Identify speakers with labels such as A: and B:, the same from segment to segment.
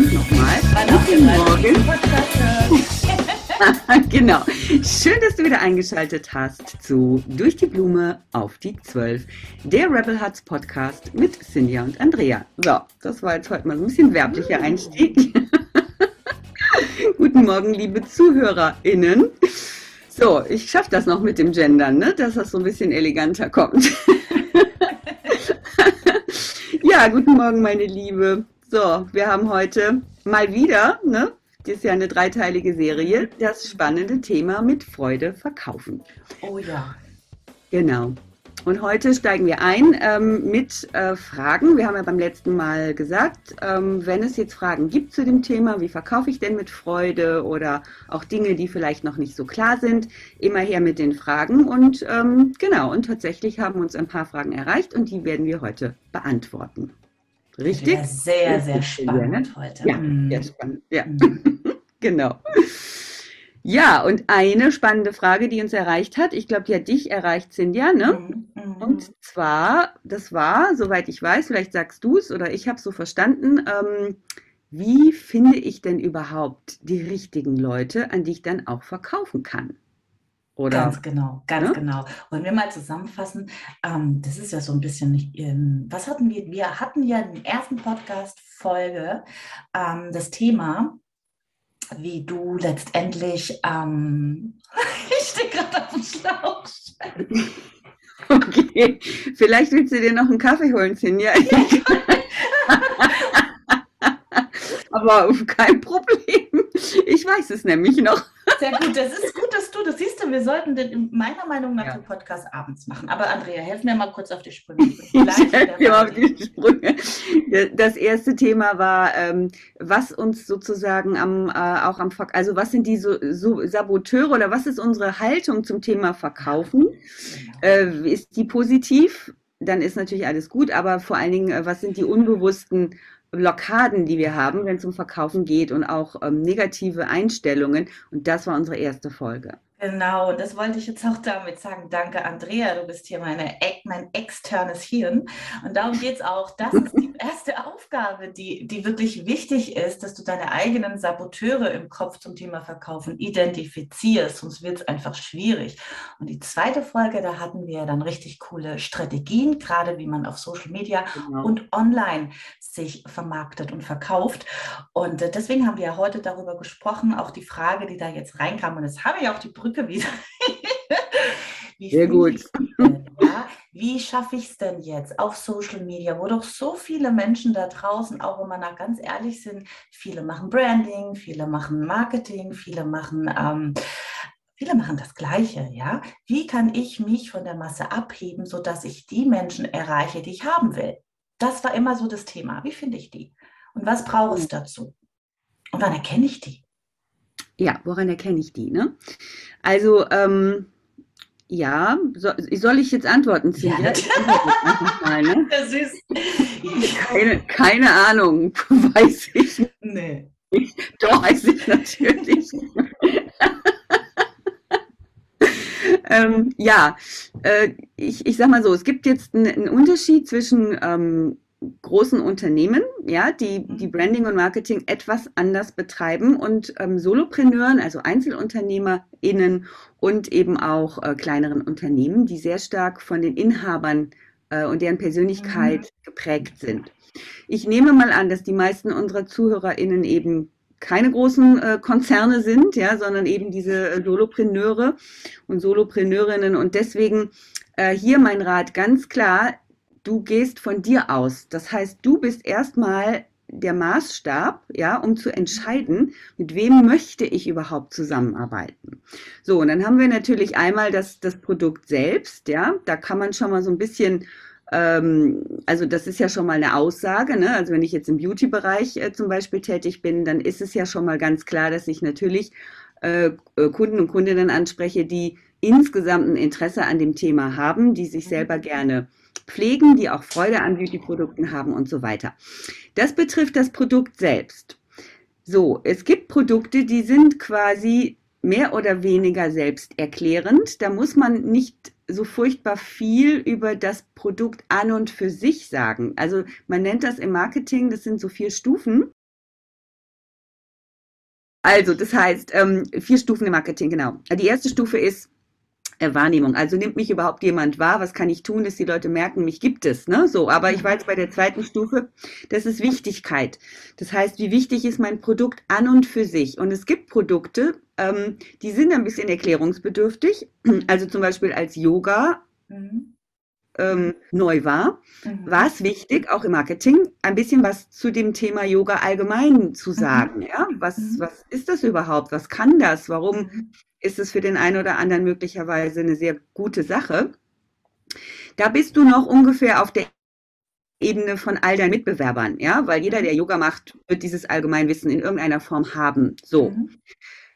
A: Nochmal. Guten Morgen. genau. Schön, dass du wieder eingeschaltet hast zu Durch die Blume auf die Zwölf, der Rebel Hearts Podcast mit Cynthia und Andrea. So, das war jetzt heute mal ein bisschen werblicher Einstieg. Guten Morgen, liebe ZuhörerInnen. So, ich schaffe das noch mit dem Gendern, ne? dass das so ein bisschen eleganter kommt. ja, guten Morgen, meine Liebe. So, wir haben heute mal wieder, ne? Das ist ja eine dreiteilige Serie. Das spannende Thema mit Freude verkaufen.
B: Oh ja.
A: Genau. Und heute steigen wir ein ähm, mit äh, Fragen. Wir haben ja beim letzten Mal gesagt, ähm, wenn es jetzt Fragen gibt zu dem Thema, wie verkaufe ich denn mit Freude oder auch Dinge, die vielleicht noch nicht so klar sind, immer her mit den Fragen. Und ähm, genau, und tatsächlich haben uns ein paar Fragen erreicht und die werden wir heute beantworten. Richtig? Ja,
B: sehr, sehr spannend heute.
A: Ja, mhm. sehr spannend. Ja, mhm. genau. Ja, und eine spannende Frage, die uns erreicht hat, ich glaube, die hat dich erreicht, Cynthia, ne? Mhm. mhm. Und zwar, das war, soweit ich weiß, vielleicht sagst du es oder ich habe es so verstanden, ähm, wie finde ich denn überhaupt die richtigen Leute, an die ich dann auch verkaufen kann?
B: Oder? Ganz genau, ganz ja? genau. Wollen wir mal zusammenfassen? Ähm, das ist ja so ein bisschen, ähm, was hatten wir? Wir hatten ja in der ersten Podcast-Folge ähm, das Thema, wie du letztendlich, ähm, ich stehe gerade auf dem Schlauch.
A: Okay, vielleicht willst du dir noch einen Kaffee holen, Sinja. Aber kein Problem. Ich weiß es nämlich noch.
B: Sehr gut, das ist gut, dass du das siehst. Du, wir sollten den meiner Meinung nach ja. den Podcast abends machen. Aber Andrea, helf mir mal kurz auf die Sprünge. Ich auf die
A: Sprünge. Das erste Thema war, ähm, was uns sozusagen am, äh, auch am, also was sind die so, so Saboteure oder was ist unsere Haltung zum Thema Verkaufen? Genau. Äh, ist die positiv? Dann ist natürlich alles gut, aber vor allen Dingen, äh, was sind die unbewussten Blockaden, die wir haben, wenn es um Verkaufen geht und auch ähm, negative Einstellungen. Und das war unsere erste Folge.
B: Genau, das wollte ich jetzt auch damit sagen. Danke, Andrea, du bist hier meine, mein externes Hirn. Und darum geht es auch. Das ist die erste Aufgabe, die, die wirklich wichtig ist, dass du deine eigenen Saboteure im Kopf zum Thema Verkaufen identifizierst, sonst wird es einfach schwierig. Und die zweite Folge, da hatten wir dann richtig coole Strategien, gerade wie man auf Social Media genau. und online sich vermarktet und verkauft. Und äh, deswegen haben wir ja heute darüber gesprochen, auch die Frage, die da jetzt reinkam, und jetzt habe ich auch die Brücke Brücke wieder.
A: Sehr gut.
B: Ja? Wie schaffe ich es denn jetzt auf Social Media, wo doch so viele Menschen da draußen, auch wenn wir da ganz ehrlich sind, viele machen Branding, viele machen Marketing, viele machen, ähm, viele machen das Gleiche, ja? Wie kann ich mich von der Masse abheben, sodass ich die Menschen erreiche, die ich haben will? Das war immer so das Thema. Wie finde ich die? Und was brauche ich dazu? Und wann erkenne ich die?
A: Ja, woran erkenne ich die? Ne? Also, ähm, ja, so, soll ich jetzt antworten? Ja, mal, ne? Das ist keine, keine Ahnung, weiß ich
B: nee.
A: nicht. Doch, weiß ich natürlich. ähm, ja, äh, ich, ich sag mal so, es gibt jetzt einen, einen Unterschied zwischen ähm, großen Unternehmen, ja, die, die mhm. Branding und Marketing etwas anders betreiben und ähm, Solopreneuren, also EinzelunternehmerInnen und eben auch äh, kleineren Unternehmen, die sehr stark von den Inhabern äh, und deren Persönlichkeit mhm. geprägt sind. Ich nehme mal an, dass die meisten unserer ZuhörerInnen eben keine großen äh, Konzerne sind, ja, sondern eben diese äh, Solopreneure und Solopreneurinnen. Und deswegen äh, hier mein Rat ganz klar, du gehst von dir aus. Das heißt, du bist erstmal der Maßstab, ja, um zu entscheiden, mit wem möchte ich überhaupt zusammenarbeiten. So, und dann haben wir natürlich einmal das, das Produkt selbst, ja, da kann man schon mal so ein bisschen ähm, also das ist ja schon mal eine Aussage. Ne? Also wenn ich jetzt im Beauty-Bereich äh, zum Beispiel tätig bin, dann ist es ja schon mal ganz klar, dass ich natürlich äh, äh, Kunden und Kundinnen anspreche, die insgesamt ein Interesse an dem Thema haben, die sich selber gerne pflegen, die auch Freude an Beauty-Produkten haben und so weiter. Das betrifft das Produkt selbst. So, es gibt Produkte, die sind quasi mehr oder weniger selbsterklärend. Da muss man nicht so furchtbar viel über das Produkt an und für sich sagen. Also man nennt das im Marketing, das sind so vier Stufen. Also, das heißt, ähm, vier Stufen im Marketing, genau. Die erste Stufe ist Wahrnehmung. Also nimmt mich überhaupt jemand wahr? Was kann ich tun, dass die Leute merken, mich gibt es? Ne? So, aber ich war jetzt bei der zweiten Stufe, das ist Wichtigkeit. Das heißt, wie wichtig ist mein Produkt an und für sich? Und es gibt Produkte, ähm, die sind ein bisschen erklärungsbedürftig. Also zum Beispiel als Yoga. Mhm. Ähm, neu war, mhm. war es wichtig, auch im Marketing, ein bisschen was zu dem Thema Yoga allgemein zu mhm. sagen. Mhm. Ja? Was, mhm. was ist das überhaupt? Was kann das? Warum mhm. Ist es für den einen oder anderen möglicherweise eine sehr gute Sache? Da bist du noch ungefähr auf der Ebene von all deinen Mitbewerbern, ja, weil jeder, der Yoga macht, wird dieses Allgemeinwissen in irgendeiner Form haben. So. Mhm.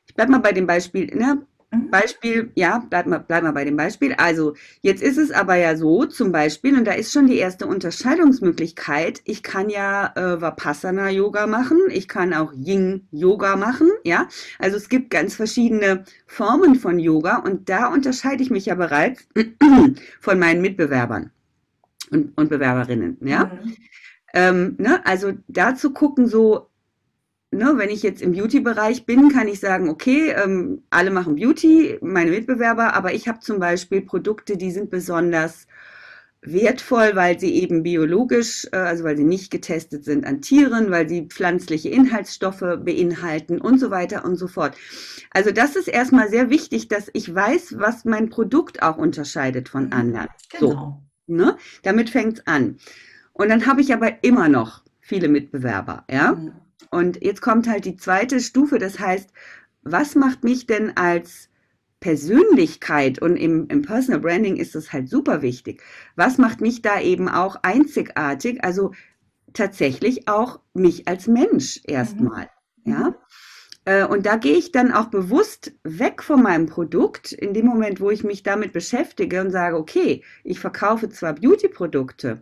A: Ich bleib mal bei dem Beispiel, ne? Mhm. Beispiel, ja, bleib mal, bleib mal bei dem Beispiel. Also, jetzt ist es aber ja so, zum Beispiel, und da ist schon die erste Unterscheidungsmöglichkeit. Ich kann ja äh, Vipassana-Yoga machen, ich kann auch Yin-Yoga machen, ja. Also, es gibt ganz verschiedene Formen von Yoga und da unterscheide ich mich ja bereits von meinen Mitbewerbern und, und Bewerberinnen, ja. Mhm. Ähm, ne? Also, da zu gucken, so, ne, wenn ich jetzt im Beauty-Bereich bin, kann ich sagen, okay, ähm, alle machen Beauty, meine Mitbewerber, aber ich habe zum Beispiel Produkte, die sind besonders wertvoll, weil sie eben biologisch, äh, also weil sie nicht getestet sind an Tieren, weil sie pflanzliche Inhaltsstoffe beinhalten und so weiter und so fort. Also das ist erstmal sehr wichtig, dass ich weiß, was mein Produkt auch unterscheidet von mhm. anderen. Genau. So, ne? Damit fängt's an. Und dann habe ich aber immer noch viele Mitbewerber, ja. Mhm. Und jetzt kommt halt die zweite Stufe, das heißt, was macht mich denn als Persönlichkeit und im, im Personal Branding ist das halt super wichtig. Was macht mich da eben auch einzigartig? Also tatsächlich auch mich als Mensch erstmal, mhm. ja. Äh, und da gehe ich dann auch bewusst weg von meinem Produkt in dem Moment, wo ich mich damit beschäftige und sage, okay, ich verkaufe zwar Beauty-Produkte,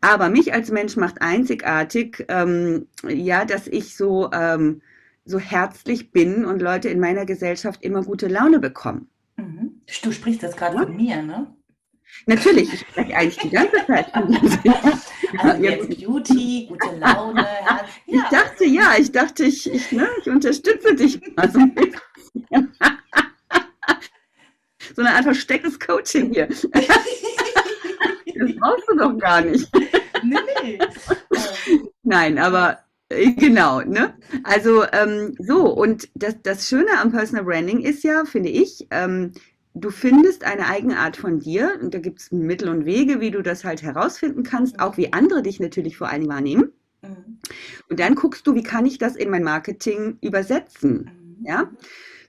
A: aber mich als Mensch macht einzigartig, ähm, ja, dass ich so, ähm, so herzlich bin und Leute in meiner Gesellschaft immer gute Laune bekommen.
B: Mhm. Du sprichst jetzt gerade ja? von mir, ne?
A: Natürlich, ich spreche eigentlich die ganze Zeit von mir.
B: Also jetzt Beauty, gute Laune.
A: Ja. Ich dachte, ja, ich dachte, ich, ich, ne, ich unterstütze dich mal so ein bisschen. So eine Art verstecktes Coaching hier. Das brauchst du doch gar nicht. Nee, nee. Nein, aber äh, Genau, ne? Also ähm, so, und das, das Schöne am Personal Branding ist ja, finde ich, ähm, du findest eine eigene Art von dir und da gibt es Mittel und Wege, wie du das halt herausfinden kannst, auch wie andere dich natürlich vor allem wahrnehmen. Mhm. Und dann guckst du, wie kann ich das in mein Marketing übersetzen? Mhm. Ja.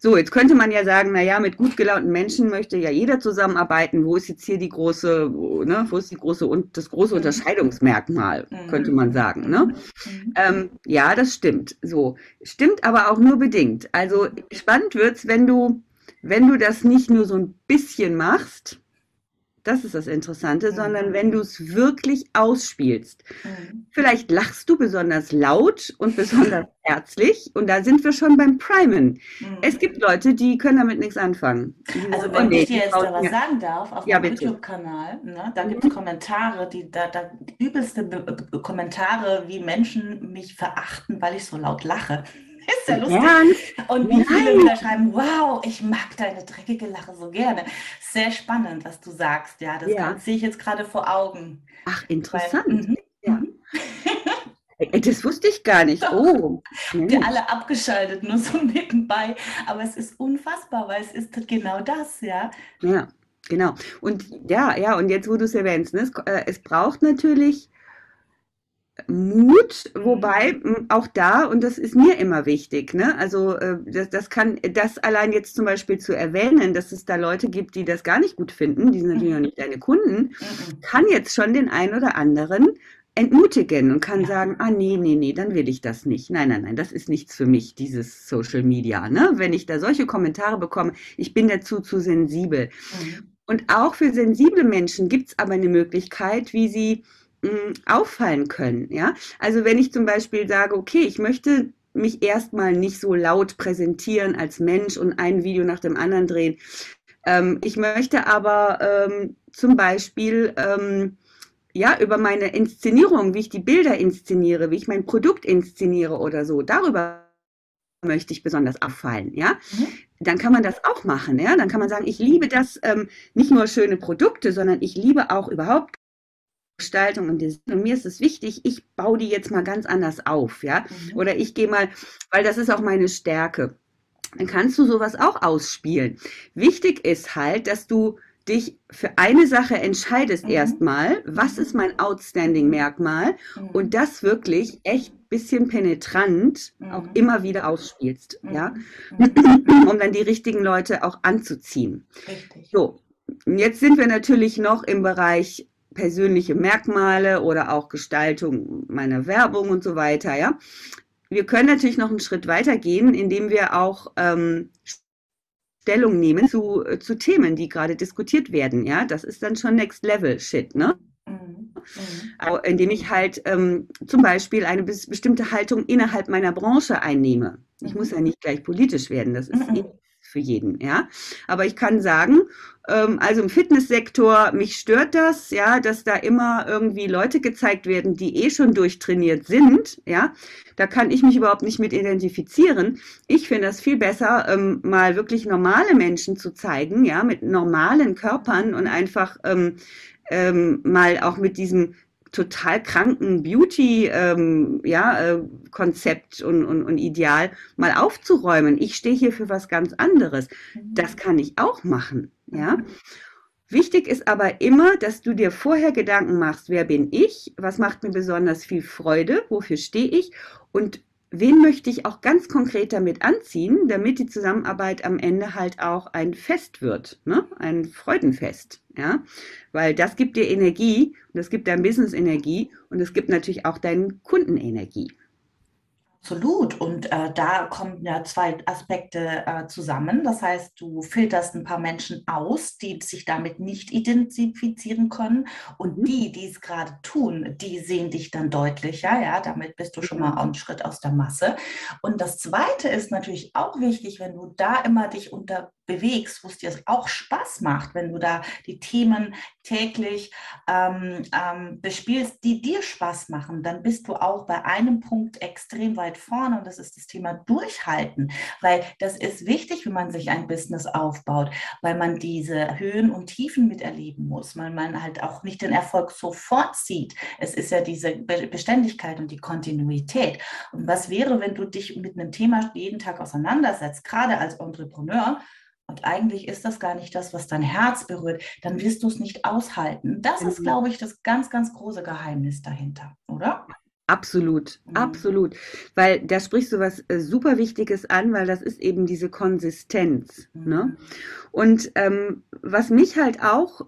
A: So, jetzt könnte man ja sagen, na ja, mit gut gelaunten Menschen möchte ja jeder zusammenarbeiten. Wo ist jetzt hier die große, ne, wo ist die große und das große mhm. Unterscheidungsmerkmal, mhm. könnte man sagen, ne? Mhm. Ähm, ja, das stimmt. So, stimmt aber auch nur bedingt. Also spannend wird's, wenn du, wenn du das nicht nur so ein bisschen machst, das ist das Interessante, mhm. sondern wenn du es wirklich ausspielst. Mhm. Vielleicht lachst du besonders laut und besonders herzlich und da sind wir schon beim Primen. Mhm. Es gibt Leute, die können damit nichts anfangen.
B: Also wenn ich dir jetzt da was sagen darf, auf ja, meinem YouTube-Kanal, ne, da gibt es mhm. Kommentare, die da, da übelste Be Kommentare, wie Menschen mich verachten, weil ich so laut lache. Ist ja lustig. Ja. Und wie viele wieder schreiben, wow, ich mag deine dreckige Lache so gerne. Sehr spannend, was du sagst. Ja, das ja. sehe ich jetzt gerade vor Augen.
A: Ach, interessant. Weil, mhm. ja. Äh, das wusste ich gar nicht. Oh.
B: Habt ihr alle abgeschaltet, nur so nebenbei. Aber es ist unfassbar, weil es ist genau das, ja.
A: Ja, genau. Und ja, ja, und jetzt, wo du es erwähnst, ne, es, äh, es braucht natürlich Mut, wobei mhm. auch da, und das ist mir immer wichtig, ne? Also äh, das, das kann, das allein jetzt zum Beispiel zu erwähnen, dass es da Leute gibt, die das gar nicht gut finden, die sind natürlich noch nicht deine Kunden, mhm. kann jetzt schon den einen oder anderen entmutigen und kann ja. sagen, ah nee, nee, nee, dann will ich das nicht. Nein, nein, nein, das ist nichts für mich, dieses Social Media. Ne? Wenn ich da solche Kommentare bekomme, ich bin dazu zu sensibel. Mhm. Und auch für sensible Menschen gibt es aber eine Möglichkeit, wie sie mh, auffallen können. Ja? Also wenn ich zum Beispiel sage, okay, ich möchte mich erstmal nicht so laut präsentieren als Mensch und ein Video nach dem anderen drehen. Ähm, ich möchte aber ähm, zum Beispiel ähm, ja über meine Inszenierung, wie ich die Bilder inszeniere, wie ich mein Produkt inszeniere oder so, darüber möchte ich besonders auffallen, ja, mhm. dann kann man das auch machen, ja, dann kann man sagen, ich liebe das ähm, nicht nur schöne Produkte, sondern ich liebe auch überhaupt Gestaltung und Design. Und mir ist es wichtig, ich baue die jetzt mal ganz anders auf, ja. Mhm. Oder ich gehe mal, weil das ist auch meine Stärke. Dann kannst du sowas auch ausspielen. Wichtig ist halt, dass du dich für eine Sache entscheidest mhm. erstmal, was ist mein Outstanding-Merkmal mhm. und das wirklich echt bisschen penetrant mhm. auch immer wieder ausspielst, mhm. ja, mhm. um dann die richtigen Leute auch anzuziehen. Richtig. So, jetzt sind wir natürlich noch im Bereich persönliche Merkmale oder auch Gestaltung meiner Werbung und so weiter, ja. Wir können natürlich noch einen Schritt weiter gehen, indem wir auch ähm, Stellung nehmen zu, äh, zu Themen, die gerade diskutiert werden, ja. Das ist dann schon Next Level Shit, ne? Mhm. Also, indem ich halt ähm, zum Beispiel eine bestimmte Haltung innerhalb meiner Branche einnehme. Ich muss ja nicht gleich politisch werden, das ist mhm. eh für jeden, ja. Aber ich kann sagen, ähm, also im Fitnesssektor, mich stört das, ja, dass da immer irgendwie Leute gezeigt werden, die eh schon durchtrainiert sind, ja. Da kann ich mich überhaupt nicht mit identifizieren. Ich finde das viel besser, ähm, mal wirklich normale Menschen zu zeigen, ja, mit normalen Körpern und einfach ähm, ähm, mal auch mit diesem total kranken Beauty ähm, ja, äh, Konzept und, und, und Ideal mal aufzuräumen. Ich stehe hier für was ganz anderes. Mhm. Das kann ich auch machen. Ja. Wichtig ist aber immer, dass du dir vorher Gedanken machst, wer bin ich, was macht mir besonders viel Freude, wofür stehe ich und wen möchte ich auch ganz konkret damit anziehen, damit die Zusammenarbeit am Ende halt auch ein Fest wird, ne? ein Freudenfest, ja, weil das gibt dir Energie und das gibt dein Business Energie und es gibt natürlich auch deinen Kunden Energie.
B: Absolut. Und äh, da kommen ja zwei Aspekte äh, zusammen. Das heißt, du filterst ein paar Menschen aus, die sich damit nicht identifizieren können. Und mhm. die, die es gerade tun, die sehen dich dann deutlicher. Ja, damit bist du schon mal einen Schritt aus der Masse. Und das Zweite ist natürlich auch wichtig, wenn du da immer dich unter bewegst, wo es dir auch Spaß macht, wenn du da die Themen täglich ähm, ähm, bespielst, die dir Spaß machen, dann bist du auch bei einem Punkt extrem weit vorne und das ist das Thema Durchhalten, weil das ist wichtig, wenn man sich ein Business aufbaut, weil man diese Höhen und Tiefen miterleben muss, weil man halt auch nicht den Erfolg sofort sieht. Es ist ja diese Beständigkeit und die Kontinuität. Und was wäre, wenn du dich mit einem Thema jeden Tag auseinandersetzt, gerade als Entrepreneur, und eigentlich ist das gar nicht das, was dein Herz berührt, dann wirst du es nicht aushalten. Das ist, mhm. glaube ich, das ganz, ganz große Geheimnis dahinter, oder?
A: Absolut, mhm. absolut. Weil da sprichst du was äh, super Wichtiges an, weil das ist eben diese Konsistenz. Ne? Mhm. Ne? Und ähm, was mich halt auch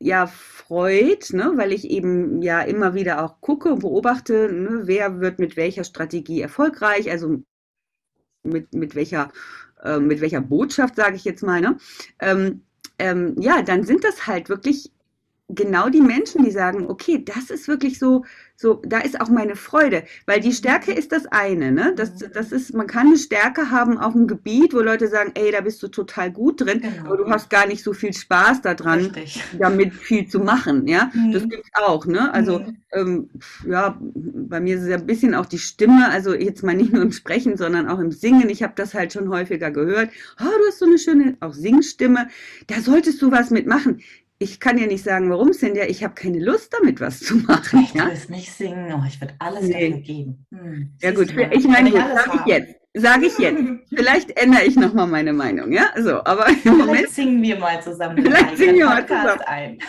A: ja freut, ne, weil ich eben ja immer wieder auch gucke und beobachte, ne, wer wird mit welcher Strategie erfolgreich, also mit, mit welcher äh, mit welcher Botschaft, sage ich jetzt mal, ne? Ähm, ähm, ja, dann sind das halt wirklich genau die Menschen, die sagen, okay, das ist wirklich so, so, da ist auch meine Freude, weil die Stärke ist das eine, ne? Das, das ist, man kann eine Stärke haben auf einem Gebiet, wo Leute sagen, ey, da bist du total gut drin, genau. aber du hast gar nicht so viel Spaß daran, Richtig. damit viel zu machen, ja? Mhm. Das gibt's auch, ne? Also, mhm. ähm, ja, bei mir ist es ja ein bisschen auch die Stimme, also jetzt mal nicht nur im Sprechen, sondern auch im Singen. Ich habe das halt schon häufiger gehört. Oh, du hast so eine schöne, auch Singstimme, da solltest du was mitmachen ich kann ja nicht sagen, warum, Cynthia, ich habe keine Lust damit, was zu machen.
B: Ich ja? will nicht singen, oh, ich würde alles nee. dafür geben.
A: Hm. Ja gut, ich meine, gut, sage ich jetzt. Sage ich jetzt. Vielleicht ändere ich nochmal meine Meinung, ja? So, aber im
B: vielleicht Moment. singen wir mal zusammen.
A: Vielleicht singen wir mal zusammen.
B: ein.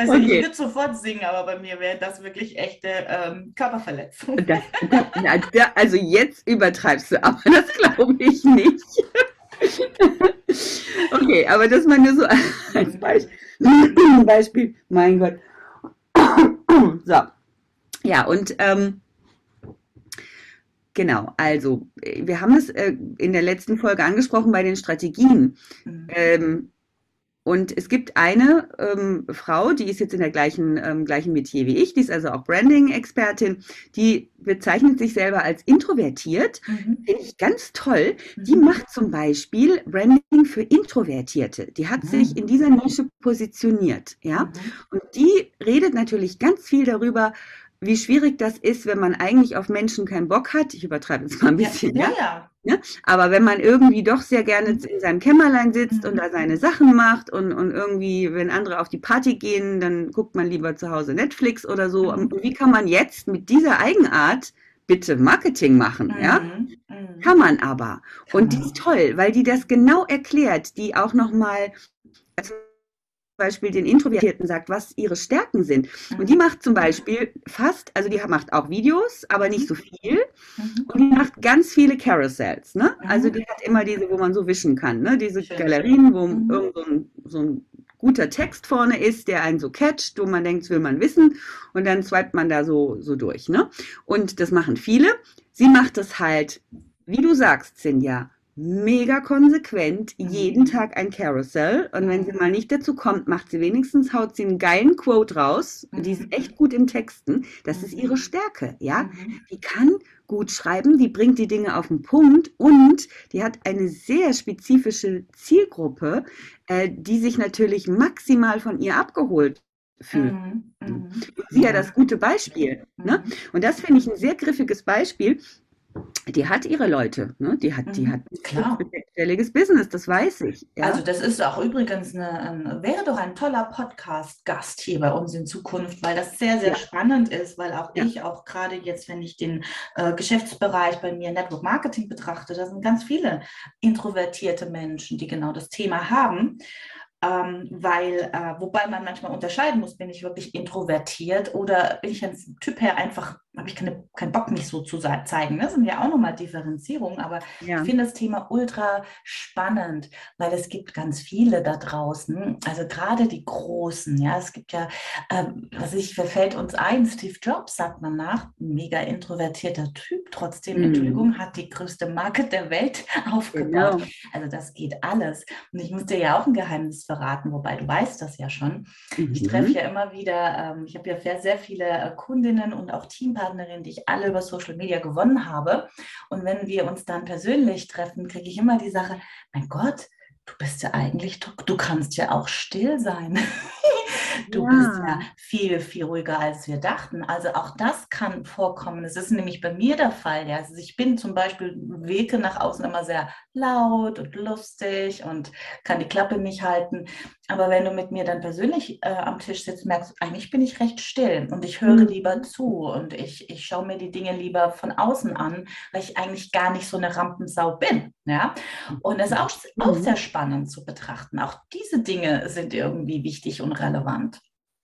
B: Also okay. ich würde sofort singen, aber bei mir wäre das wirklich echte ähm, Körperverletzung. Das,
A: das, also jetzt übertreibst du, aber das glaube ich nicht. okay, aber das mal nur so als Beispiel. Beispiel. Mein Gott. so. Ja, und ähm, genau, also wir haben es äh, in der letzten Folge angesprochen bei den Strategien. Mhm. Ähm, und es gibt eine ähm, Frau, die ist jetzt in der gleichen, ähm, gleichen Metier wie ich, die ist also auch Branding-Expertin, die bezeichnet sich selber als introvertiert. Mhm. Finde ich ganz toll. Die mhm. macht zum Beispiel Branding für Introvertierte. Die hat mhm. sich in dieser Nische positioniert. Ja? Mhm. Und die redet natürlich ganz viel darüber, wie schwierig das ist, wenn man eigentlich auf Menschen keinen Bock hat. Ich übertreibe jetzt mal ein bisschen. Ja, ja. ja. Ja? Aber wenn man irgendwie doch sehr gerne in seinem Kämmerlein sitzt und da seine Sachen macht und, und irgendwie, wenn andere auf die Party gehen, dann guckt man lieber zu Hause Netflix oder so. Und wie kann man jetzt mit dieser Eigenart bitte Marketing machen? Mhm. Ja? Mhm. Kann man aber. Und die ist toll, weil die das genau erklärt, die auch nochmal Beispiel den Introvertierten sagt, was ihre Stärken sind. Und die macht zum Beispiel fast, also die macht auch Videos, aber nicht so viel. Mhm. Und die macht ganz viele Carousels. Ne? Also die hat immer diese, wo man so wischen kann. Ne? Diese Galerien, wo mhm. irgend so ein, so ein guter Text vorne ist, der einen so catcht, wo man denkt, will man wissen. Und dann swipet man da so, so durch. Ne? Und das machen viele. Sie macht das halt, wie du sagst, Cinja, mega konsequent, mhm. jeden Tag ein Carousel. Und wenn sie mal nicht dazu kommt, macht sie wenigstens, haut sie einen geilen Quote raus. Die ist mhm. echt gut im Texten. Das ist ihre mhm. Stärke, ja. Die kann gut schreiben, die bringt die Dinge auf den Punkt und die hat eine sehr spezifische Zielgruppe, äh, die sich natürlich maximal von ihr abgeholt fühlt. Mhm. Sie ja das gute Beispiel. Ne? Und das finde ich ein sehr griffiges Beispiel, die hat ihre Leute, ne? die hat, die mhm, hat
B: Klar.
A: ein sechsstelliges Business, das weiß ich.
B: Ja? Also das ist auch übrigens eine, ein, wäre doch ein toller Podcast-Gast hier bei uns in Zukunft, weil das sehr, sehr ja. spannend ist, weil auch ja. ich auch gerade jetzt, wenn ich den äh, Geschäftsbereich bei mir Network Marketing betrachte, da sind ganz viele introvertierte Menschen, die genau das Thema haben ähm, weil, äh, wobei man manchmal unterscheiden muss, bin ich wirklich introvertiert oder bin ich ein Typ her einfach, habe ich keine, keinen Bock, mich so zu zeigen. Das sind ja auch nochmal Differenzierungen, aber ja. ich finde das Thema ultra spannend, weil es gibt ganz viele da draußen, also gerade die Großen, ja, es gibt ja, äh, was ich, verfällt uns ein, Steve Jobs sagt man nach, mega introvertierter Typ, trotzdem, mhm. Entschuldigung, hat die größte Marke der Welt aufgebaut. Genau. Also das geht alles. Und ich muss dir ja auch ein Geheimnis verraten, wobei du weißt das ja schon. Mhm. Ich treffe ja immer wieder, ähm, ich habe ja sehr, sehr viele äh, Kundinnen und auch Teampartnerinnen, die ich alle über Social Media gewonnen habe. Und wenn wir uns dann persönlich treffen, kriege ich immer die Sache, mein Gott, du bist ja eigentlich, du kannst ja auch still sein. Du ja. bist ja viel, viel ruhiger, als wir dachten. Also auch das kann vorkommen. Es ist nämlich bei mir der Fall. Ja. Also ich bin zum Beispiel wirke nach außen immer sehr laut und lustig und kann die Klappe nicht halten. Aber wenn du mit mir dann persönlich äh, am Tisch sitzt, merkst du, eigentlich bin ich recht still und ich höre mhm. lieber zu und ich, ich schaue mir die Dinge lieber von außen an, weil ich eigentlich gar nicht so eine Rampensau bin. Ja? Und das ist auch, auch mhm. sehr spannend zu betrachten. Auch diese Dinge sind irgendwie wichtig und relevant.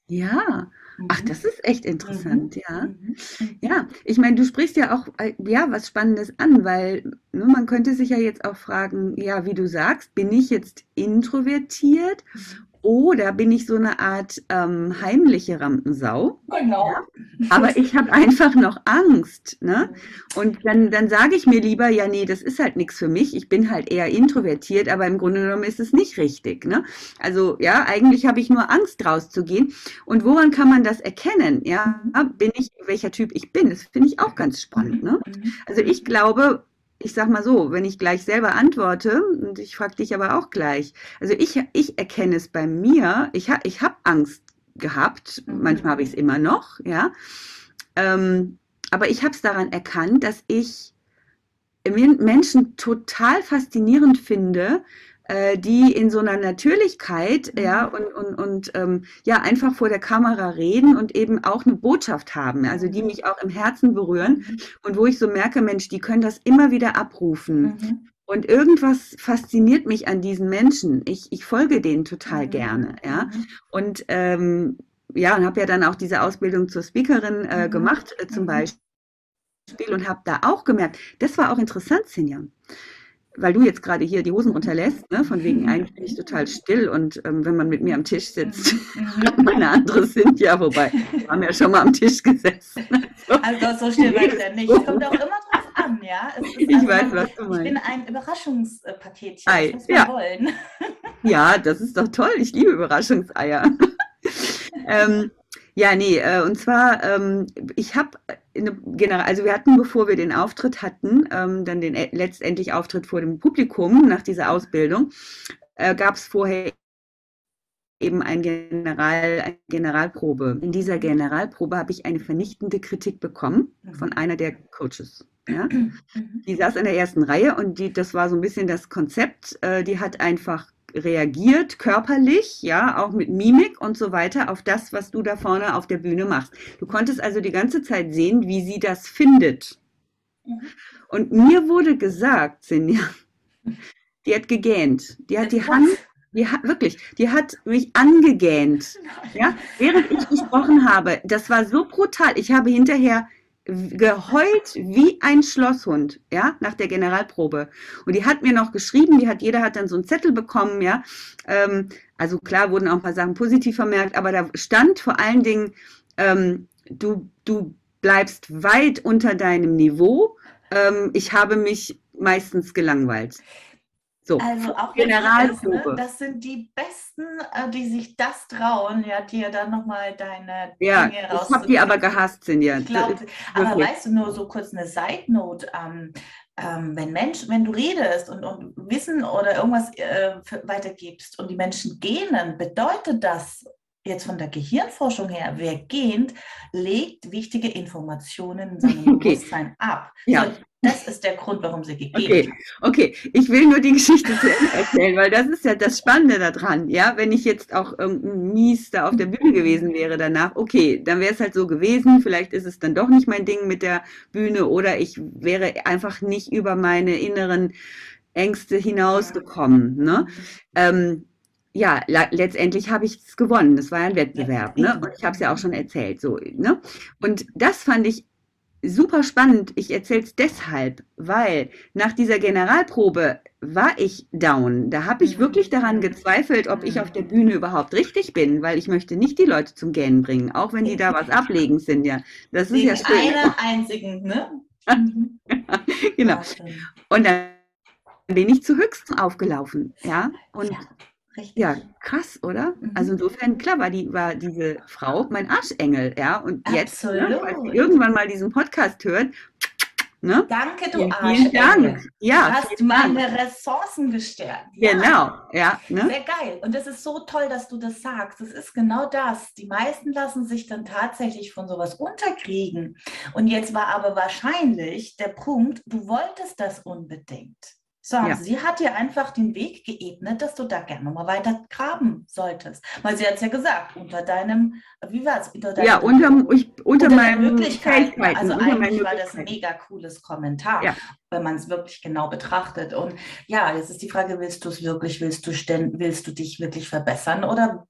A: Ja, ach, mhm. das ist echt interessant, mhm. ja. Mhm. Ja, ich meine, du sprichst ja auch, äh, ja, was Spannendes an, weil ne, man könnte sich ja jetzt auch fragen, ja, wie du sagst, bin ich jetzt introvertiert oder bin ich so eine Art ähm, heimliche Rampensau?
B: Genau. Ja?
A: Aber ich habe einfach noch Angst. Ne? Und dann, dann sage ich mir lieber, ja, nee, das ist halt nichts für mich. Ich bin halt eher introvertiert, aber im Grunde genommen ist es nicht richtig. Ne? Also ja, eigentlich habe ich nur Angst rauszugehen. Und woran kann man das erkennen? Ja, bin ich, welcher Typ ich bin? Das finde ich auch ganz spannend. Ne? Also ich glaube, ich sag mal so, wenn ich gleich selber antworte, und ich frage dich aber auch gleich, also ich, ich erkenne es bei mir, ich, ha, ich habe Angst gehabt, mhm. manchmal habe ich es immer noch, ja, ähm, aber ich habe es daran erkannt, dass ich Menschen total faszinierend finde, äh, die in so einer Natürlichkeit, mhm. ja, und, und, und ähm, ja, einfach vor der Kamera reden und eben auch eine Botschaft haben, also die mich auch im Herzen berühren mhm. und wo ich so merke, Mensch, die können das immer wieder abrufen. Mhm. Und irgendwas fasziniert mich an diesen Menschen. Ich, ich folge denen total gerne, ja. Und ähm, ja, und habe ja dann auch diese Ausbildung zur Speakerin äh, gemacht, äh, zum Beispiel und habe da auch gemerkt, das war auch interessant, Sinja weil du jetzt gerade hier die Hosen runterlässt, ne? von wegen eigentlich bin ich total still und ähm, wenn man mit mir am Tisch sitzt, mhm. meine andere sind ja, wobei, wir haben ja schon mal am Tisch gesessen.
B: Also so still war ich ja nicht. Es kommt auch immer drauf an, ja.
A: ich also, weiß, was du meinst.
B: Ich bin ein Überraschungspaketchen, Ei, das man
A: ja.
B: wollen.
A: Ja, das ist doch toll. Ich liebe Überraschungseier. ähm, ja, nee, äh, und zwar, ähm, ich habe General, also wir hatten, bevor wir den Auftritt hatten, ähm, dann den äh, letztendlich Auftritt vor dem Publikum nach dieser Ausbildung, äh, gab es vorher eben ein General, eine Generalprobe. In dieser Generalprobe habe ich eine vernichtende Kritik bekommen von einer der Coaches. Ja? Die saß in der ersten Reihe und die, das war so ein bisschen das Konzept. Äh, die hat einfach reagiert körperlich, ja, auch mit Mimik und so weiter auf das, was du da vorne auf der Bühne machst. Du konntest also die ganze Zeit sehen, wie sie das findet. Mhm. Und mir wurde gesagt, Sinja, die hat gegähnt. Die hat die Hand, die hat wirklich, die hat mich angegähnt, ja, während ich gesprochen habe. Das war so brutal. Ich habe hinterher geheult wie ein Schlosshund, ja, nach der Generalprobe. Und die hat mir noch geschrieben, die hat, jeder hat dann so einen Zettel bekommen, ja. Ähm, also klar wurden auch ein paar Sachen positiv vermerkt, aber da stand vor allen Dingen, ähm, du, du bleibst weit unter deinem Niveau. Ähm, ich habe mich meistens gelangweilt.
B: So, also auch Generalprobe. Ne, das sind die Besten, äh, die sich das trauen, ja, dir dann nochmal deine
A: ja, Dinge raus. Ich habe die aber gehasst, Sinja.
B: Ich glaub, aber weißt du, nur so kurz eine Side Note, ähm, ähm, wenn Mensch, wenn du redest und, und Wissen oder irgendwas äh, weitergibst und die Menschen gähnen, bedeutet das jetzt von der Gehirnforschung her, wer gähnt, legt wichtige Informationen in seinem okay. Bewusstsein ab.
A: Ja. So,
B: das ist der Grund, warum sie gegeben
A: okay. okay, ich will nur die Geschichte zu Ende erzählen, weil das ist ja das Spannende daran. Ja, wenn ich jetzt auch irgendein Mies da auf der Bühne gewesen wäre danach, okay, dann wäre es halt so gewesen. Vielleicht ist es dann doch nicht mein Ding mit der Bühne oder ich wäre einfach nicht über meine inneren Ängste hinausgekommen. Ne? Ähm, ja, letztendlich habe ich es gewonnen. Das war ein Wettbewerb, ne? Und ich habe es ja auch schon erzählt, so, ne? Und das fand ich super spannend. Ich erzähle es deshalb, weil nach dieser Generalprobe war ich down. Da habe ich wirklich daran gezweifelt, ob ich auf der Bühne überhaupt richtig bin, weil ich möchte nicht die Leute zum Gähnen bringen, auch wenn die da was ablegen sind, ja. Das ist ja
B: schön. Einer einzigen, ne?
A: genau. Und dann bin ich zu Höchsten aufgelaufen, ja. Und ja. Richtig. Ja, krass, oder? Mhm. Also insofern, klar, war, die, war diese Frau mein Arschengel, ja. Und jetzt, ne, weil sie irgendwann mal diesen Podcast hört,
B: ne? Danke, du
A: Arschengel. Vielen Dank.
B: Ja, du hast meine Dank. Ressourcen gestärkt.
A: Ja. Genau, ja.
B: Ne? Sehr geil. Und das ist so toll, dass du das sagst. Das ist genau das. Die meisten lassen sich dann tatsächlich von sowas unterkriegen. Und jetzt war aber wahrscheinlich der Punkt, du wolltest das unbedingt. So, ja. sie hat dir einfach den Weg geebnet, dass du da gerne mal weiter graben solltest. Weil sie hat es ja gesagt, unter deinem, wie war es?
A: Unter ja, unter, ich, unter, unter meinen Möglichkeiten.
B: Also eigentlich war das ein mega cooles Kommentar, ja. wenn man es wirklich genau betrachtet. Und ja, jetzt ist die Frage, willst du es wirklich, willst du, willst du dich wirklich verbessern oder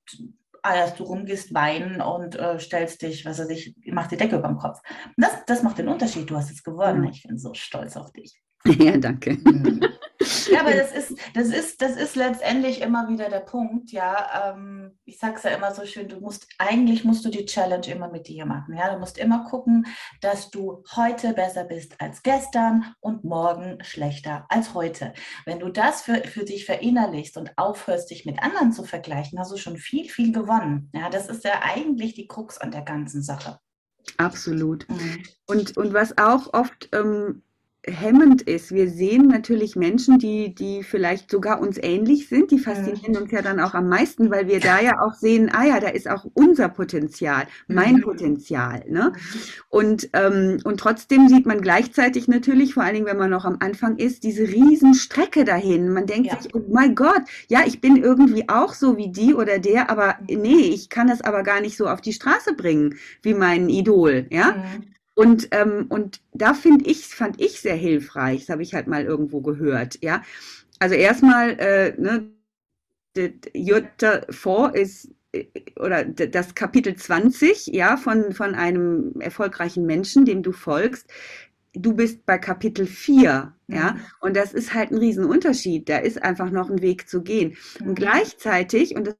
B: dass du rumgehst, weinen und äh, stellst dich, was weiß ich, mach die Decke über den Kopf. Das, das macht den Unterschied. Du hast es gewonnen. Mhm. Ich bin so stolz auf dich.
A: Ja, danke.
B: Ja, aber das ist, das ist, das ist letztendlich immer wieder der Punkt, ja. Ähm, ich sage es ja immer so schön, du musst, eigentlich musst du die Challenge immer mit dir machen. Ja, du musst immer gucken, dass du heute besser bist als gestern und morgen schlechter als heute. Wenn du das für, für dich verinnerlichst und aufhörst, dich mit anderen zu vergleichen, hast du schon viel, viel gewonnen. Ja, das ist ja eigentlich die Krux an der ganzen Sache.
A: Absolut. Mhm. Und, und was auch oft ähm, hemmend ist. Wir sehen natürlich Menschen, die, die vielleicht sogar uns ähnlich sind, die faszinieren mhm. uns ja dann auch am meisten, weil wir da ja auch sehen, ah ja, da ist auch unser Potenzial, mein mhm. Potenzial. Ne? Und, ähm, und trotzdem sieht man gleichzeitig natürlich, vor allen Dingen, wenn man noch am Anfang ist, diese Riesenstrecke dahin. Man denkt ja. sich, oh mein Gott, ja, ich bin irgendwie auch so wie die oder der, aber mhm. nee, ich kann das aber gar nicht so auf die Straße bringen wie mein Idol. Ja. Mhm. Und, ähm, und da finde ich, fand ich sehr hilfreich, das habe ich halt mal irgendwo gehört, ja. Also erstmal, äh, ne, Jutta 4 ist äh, oder das Kapitel 20, ja, von, von einem erfolgreichen Menschen, dem du folgst, du bist bei Kapitel 4, mhm. ja, und das ist halt ein Riesenunterschied. Da ist einfach noch ein Weg zu gehen. Mhm. Und gleichzeitig, und das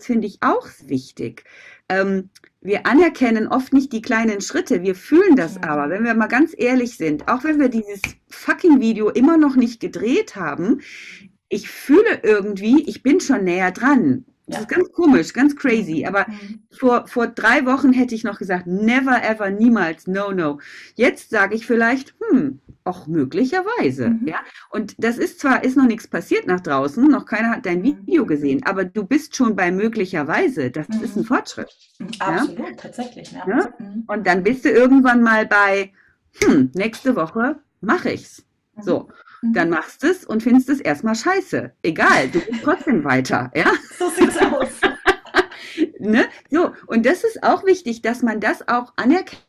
A: finde ich auch wichtig, ähm, wir anerkennen oft nicht die kleinen Schritte, wir fühlen das mhm. aber, wenn wir mal ganz ehrlich sind, auch wenn wir dieses fucking Video immer noch nicht gedreht haben, ich fühle irgendwie, ich bin schon näher dran. Das ja. ist ganz komisch, ganz crazy. Aber mhm. vor, vor drei Wochen hätte ich noch gesagt, never, ever, niemals, no, no. Jetzt sage ich vielleicht, hm, auch möglicherweise, mhm. ja. Und das ist zwar, ist noch nichts passiert nach draußen, noch keiner hat dein mhm. Video gesehen, aber du bist schon bei möglicherweise. Das mhm. ist ein Fortschritt.
B: Absolut, ja? tatsächlich. Ja. ja?
A: Und dann bist du irgendwann mal bei, hm, nächste Woche mache ich's. So. Dann machst du es und findest es erstmal scheiße. Egal, du gehst trotzdem weiter, ja. So sieht's aus. ne? So, und das ist auch wichtig, dass man das auch anerkennt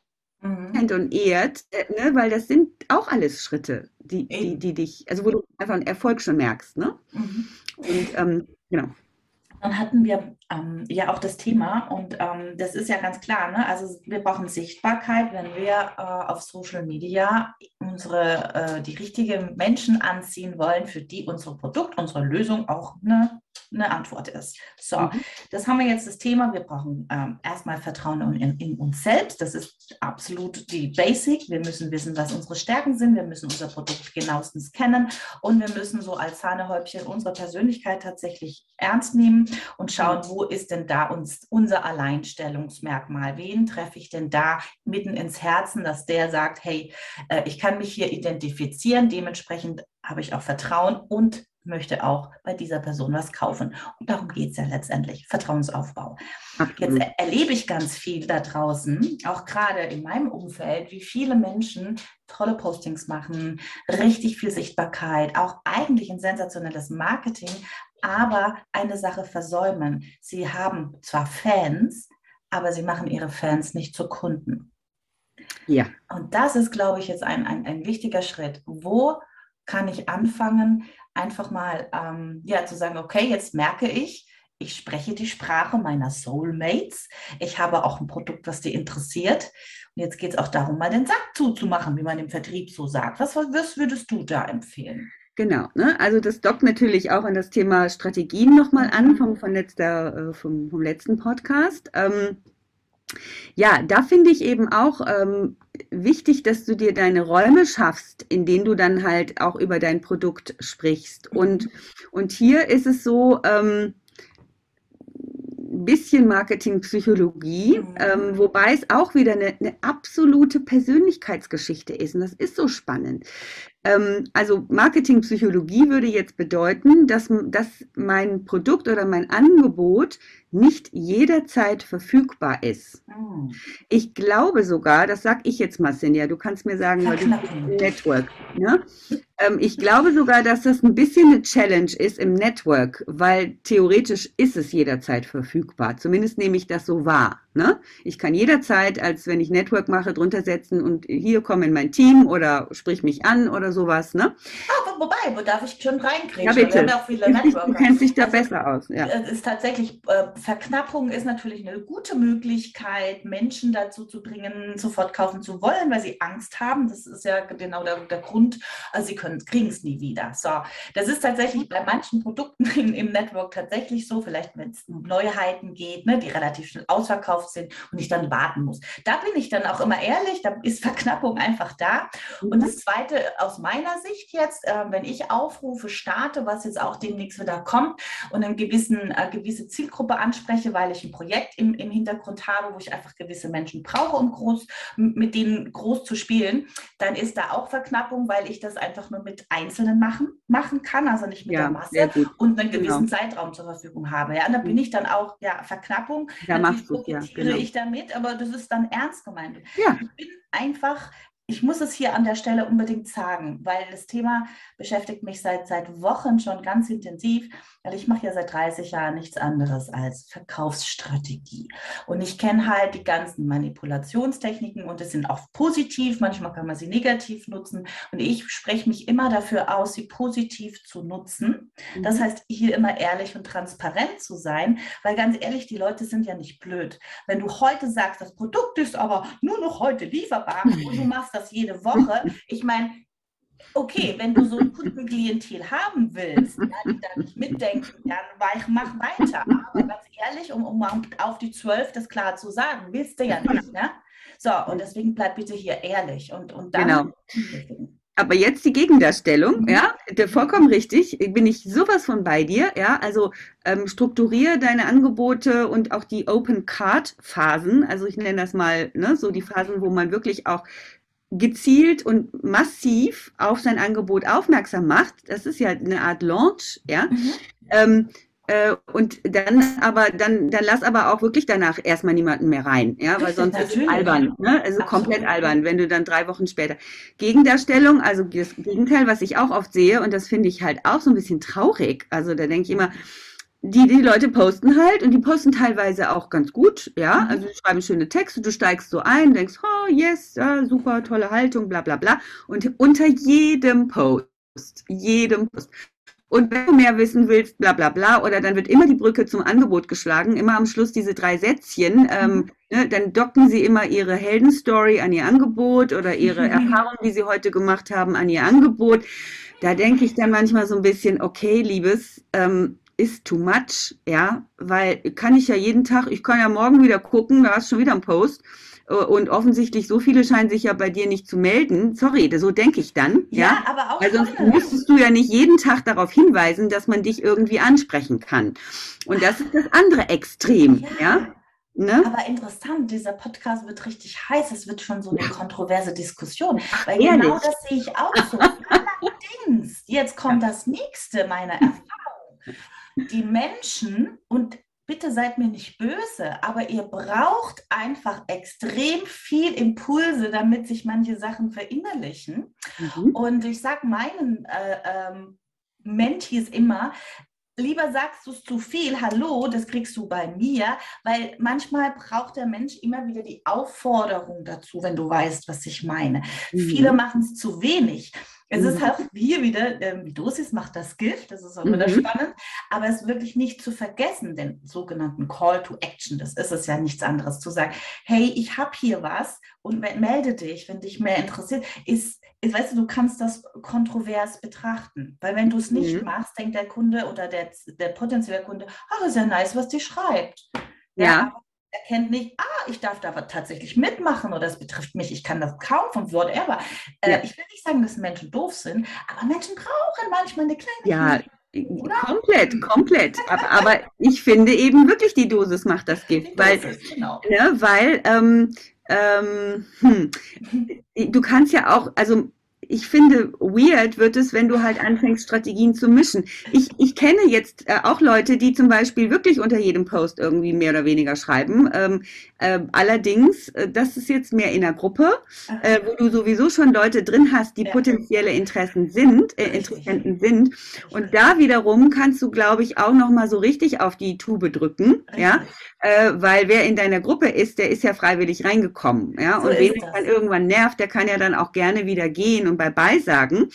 A: mhm. und ehrt, äh, ne? weil das sind auch alles Schritte, die, die, die dich, also wo du einfach einen Erfolg schon merkst. Ne? Mhm. Und ähm, genau.
B: Dann hatten wir ähm, ja auch das Thema und ähm, das ist ja ganz klar, ne? also wir brauchen Sichtbarkeit, wenn wir äh, auf Social Media unsere, äh, die richtigen Menschen anziehen wollen, für die unser Produkt, unsere Lösung auch eine eine Antwort ist. So, mhm. das haben wir jetzt das Thema. Wir brauchen ähm, erstmal Vertrauen in, in, uns selbst. Das ist absolut die Basic. Wir müssen wissen, was unsere Stärken sind. Wir müssen unser Produkt genauestens kennen und wir müssen so als Sahnehäubchen unsere Persönlichkeit tatsächlich ernst nehmen und schauen, mhm. wo ist denn da uns unser Alleinstellungsmerkmal? Wen treffe ich denn da mitten ins Herzen, dass der sagt, hey, äh, ich kann mich hier identifizieren. Dementsprechend habe ich auch Vertrauen und möchte auch bei dieser Person was kaufen. Und darum geht es ja letztendlich, Vertrauensaufbau. Jetzt erlebe ich ganz viel da draußen, auch gerade in meinem Umfeld, wie viele Menschen tolle Postings machen, richtig viel Sichtbarkeit, auch eigentlich ein sensationelles Marketing, aber eine Sache versäumen. Sie haben zwar Fans, aber sie machen ihre Fans nicht zu Kunden. Ja. Und das ist, glaube ich, jetzt ein, ein, ein wichtiger Schritt. Wo kann ich anfangen, einfach mal ähm, ja, zu sagen, okay, jetzt merke ich, ich spreche die Sprache meiner Soulmates. Ich habe auch ein Produkt, was dir interessiert. Und jetzt geht es auch darum, mal den Sack zuzumachen, wie man im Vertrieb so sagt. Was, was würdest du da empfehlen?
A: Genau, ne? also das dockt natürlich auch an das Thema Strategien nochmal an vom, von letzter, äh, vom, vom letzten Podcast. Ähm, ja, da finde ich eben auch ähm, wichtig, dass du dir deine Räume schaffst, in denen du dann halt auch über dein Produkt sprichst. Und, und hier ist es so, ähm, bisschen Marketingpsychologie, mhm. ähm, wobei es auch wieder eine, eine, absolute Persönlichkeitsgeschichte ist. Und das ist so spannend. Ähm, also Marketingpsychologie würde jetzt bedeuten, dass, dass mein Produkt oder mein Angebot nicht jederzeit verfügbar ist. Oh. Ich glaube sogar, das sag ich jetzt mal, Sinja, du kannst mir sagen, weil du Network. Ne? Ähm, ich glaube sogar, dass das ein bisschen eine Challenge ist im Network, weil theoretisch ist es jederzeit verfügbar. Zumindest nehme ich das so wahr. Ne? Ich kann jederzeit, als wenn ich Network mache, drunter setzen und hier komm in mein Team oder sprich mich an oder sowas. Ne?
B: Ah, wobei, wo darf ich schon reinkriegen?
A: Ja, bitte. Wir haben ja auch viele Networker. Du kennst dich da also, besser aus. Ja.
B: Es ist tatsächlich, äh, Verknappung ist natürlich eine gute Möglichkeit, Menschen dazu zu bringen, sofort kaufen zu wollen, weil sie Angst haben. Das ist ja genau der, der Grund. Also sie kriegen es nie wieder. So, das ist tatsächlich bei manchen Produkten im, im Network tatsächlich so, vielleicht wenn es um Neuheiten geht, ne, die relativ schnell ausverkauft ausverkauft sind und ich dann warten muss. Da bin ich dann auch immer ehrlich, da ist Verknappung einfach da. Und das Zweite aus meiner Sicht jetzt, äh, wenn ich Aufrufe starte, was jetzt auch demnächst wieder kommt und eine gewissen, äh, gewisse Zielgruppe anspreche, weil ich ein Projekt im, im Hintergrund habe, wo ich einfach gewisse Menschen brauche, um groß, mit denen groß zu spielen, dann ist da auch Verknappung, weil ich das einfach nur mit Einzelnen machen, machen kann, also nicht mit ja, der Masse und einen gewissen genau. Zeitraum zur Verfügung habe. Ja, und da bin ich dann auch, ja, Verknappung,
A: da machst du, ja,
B: genau. ich damit, aber das ist dann ernst gemeint. Ja. Ich bin einfach ich muss es hier an der Stelle unbedingt sagen, weil das Thema beschäftigt mich seit, seit Wochen schon ganz intensiv, weil ich mache ja seit 30 Jahren nichts anderes als Verkaufsstrategie. Und ich kenne halt die ganzen Manipulationstechniken und es sind auch positiv, manchmal kann man sie negativ nutzen. Und ich spreche mich immer dafür aus, sie positiv zu nutzen. Das mhm. heißt, hier immer ehrlich und transparent zu sein, weil ganz ehrlich, die Leute sind ja nicht blöd. Wenn du heute sagst, das Produkt ist aber nur noch heute lieferbar und du machst das jede Woche. Ich meine, okay, wenn du so ein Kundenklientel haben willst, ja, die da nicht mitdenken, dann mach weiter. Aber ganz ehrlich, um, um auf die zwölf das klar zu sagen, willst du ja nicht. Ne? So, und deswegen bleib bitte hier ehrlich. Und, und dann
A: genau. Aber jetzt die Gegendarstellung, mhm. ja, vollkommen richtig, bin ich sowas von bei dir, ja, also ähm, strukturiere deine Angebote und auch die Open Card Phasen, also ich nenne das mal, ne, so die Phasen, wo man wirklich auch gezielt und massiv auf sein Angebot aufmerksam macht. Das ist ja eine Art Launch, ja. Mhm. Ähm, äh, und dann aber, dann, dann lass aber auch wirklich danach erstmal niemanden mehr rein, ja, weil sonst ist es albern, ne? Also Absolut. komplett albern, wenn du dann drei Wochen später. Gegendarstellung, also das Gegenteil, was ich auch oft sehe, und das finde ich halt auch so ein bisschen traurig. Also da denke ich immer, die, die Leute posten halt und die posten teilweise auch ganz gut, ja. Mhm. Also die schreiben schöne Texte, du steigst so ein, denkst, oh yes, ja, super, tolle Haltung, bla bla bla. Und unter jedem Post, jedem Post. Und wenn du mehr wissen willst, bla bla bla, oder dann wird immer die Brücke zum Angebot geschlagen, immer am Schluss diese drei Sätzchen, ähm, mhm. ne, dann docken sie immer ihre Heldenstory an ihr Angebot oder ihre Erfahrung, die sie heute gemacht haben, an ihr Angebot. Da denke ich dann manchmal so ein bisschen, okay, Liebes, ähm, ist too much, ja, weil kann ich ja jeden Tag, ich kann ja morgen wieder gucken, da hast du schon wieder einen Post. Äh, und offensichtlich, so viele scheinen sich ja bei dir nicht zu melden. Sorry, so denke ich dann. Ja, ja? aber auch. Weil sonst müsstest du ja nicht jeden Tag darauf hinweisen, dass man dich irgendwie ansprechen kann. Und das ist das andere Extrem, ja. ja?
B: Ne? Aber interessant, dieser Podcast wird richtig heiß. Es wird schon so eine kontroverse Diskussion. Weil Ehrlich? genau das sehe ich auch so. Allerdings, jetzt kommt das nächste meiner Erfahrung die Menschen, und bitte seid mir nicht böse, aber ihr braucht einfach extrem viel Impulse, damit sich manche Sachen verinnerlichen. Mhm. Und ich sage meinen äh, ähm, Mentees immer, lieber sagst du es zu viel, hallo, das kriegst du bei mir, weil manchmal braucht der Mensch immer wieder die Aufforderung dazu, wenn du weißt, was ich meine. Mhm. Viele machen es zu wenig. Es ist mhm. halt hier wieder, ähm, die Dosis macht das Gift, das ist auch wieder mhm. spannend, aber es ist wirklich nicht zu vergessen, den sogenannten Call to Action, das ist es ja nichts anderes, zu sagen, hey, ich habe hier was und melde dich, wenn dich mehr interessiert, ist, ist, weißt du, du kannst das kontrovers betrachten, weil wenn du es nicht mhm. machst, denkt der Kunde oder der, der potenzielle Kunde, ach, ist ja nice, was die schreibt. Ja. ja erkennt nicht, ah, ich darf da tatsächlich mitmachen oder es betrifft mich, ich kann das kaufen, whatever. Äh, ja. Ich will nicht sagen, dass Menschen doof sind, aber Menschen brauchen manchmal eine kleine
A: Ja, oder? komplett, komplett. aber, aber, ich finde eben wirklich, die Dosis macht das Gift, weil, genau. ne, weil ähm, ähm, hm, du kannst ja auch, also ich finde, weird wird es, wenn du halt anfängst, Strategien zu mischen. Ich, ich kenne jetzt äh, auch Leute, die zum Beispiel wirklich unter jedem Post irgendwie mehr oder weniger schreiben. Ähm, äh, allerdings, äh, das ist jetzt mehr in der Gruppe, äh, wo du sowieso schon Leute drin hast, die ja. potenzielle Interessen sind, äh, Interessenten sind. Und da wiederum kannst du, glaube ich, auch noch mal so richtig auf die Tube drücken, ja, äh, weil wer in deiner Gruppe ist, der ist ja freiwillig reingekommen, ja. So und wen es dann irgendwann nervt, der kann ja dann auch gerne wieder gehen und bei Beisagen.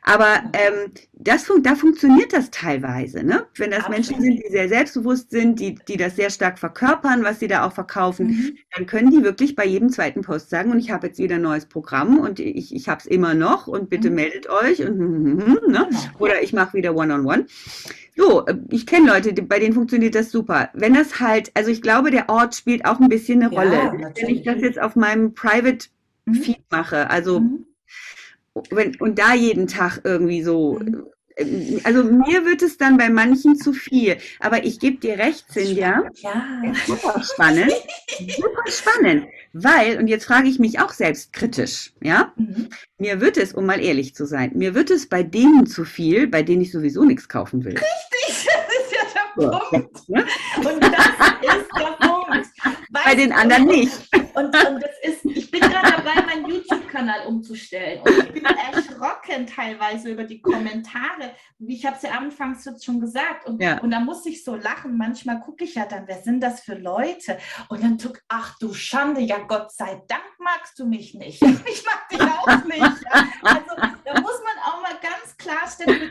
A: Aber ähm, das fun da funktioniert das teilweise, ne? Wenn das Absolut. Menschen sind, die sehr selbstbewusst sind, die, die das sehr stark verkörpern, was sie da auch verkaufen, mhm. dann können die wirklich bei jedem zweiten Post sagen, und ich habe jetzt wieder ein neues Programm und ich, ich habe es immer noch und bitte mhm. meldet euch und ne? Genau. oder ich mache wieder One-on-One. -on -one. So, äh, ich kenne Leute, bei denen funktioniert das super. Wenn das halt, also ich glaube, der Ort spielt auch ein bisschen eine ja, Rolle. Natürlich. Wenn ich das jetzt auf meinem Private mhm. Feed mache, also mhm. wenn, und da jeden Tag irgendwie so mhm also mir wird es dann bei manchen zu viel. Aber ich gebe dir recht, Cindy. Ja. Super spannend. Super spannend. Weil, und jetzt frage ich mich auch selbst kritisch, ja? Mhm. Mir wird es, um mal ehrlich zu sein, mir wird es bei denen zu viel, bei denen ich sowieso nichts kaufen will.
B: Richtig, das ist ja der Punkt. Ja. Und das ist der Punkt.
A: Bei den anderen nicht.
B: Und, und das ist, ich bin gerade dabei, meinen YouTube-Kanal umzustellen. Und ich bin erschrocken teilweise über die Kommentare. Ich habe es ja anfangs schon gesagt. Und, ja. und da muss ich so lachen. Manchmal gucke ich ja dann, wer sind das für Leute? Und dann tue ach du Schande, ja Gott sei Dank magst du mich nicht. Ich mag dich auch nicht. Ja? Also da muss klarstellen.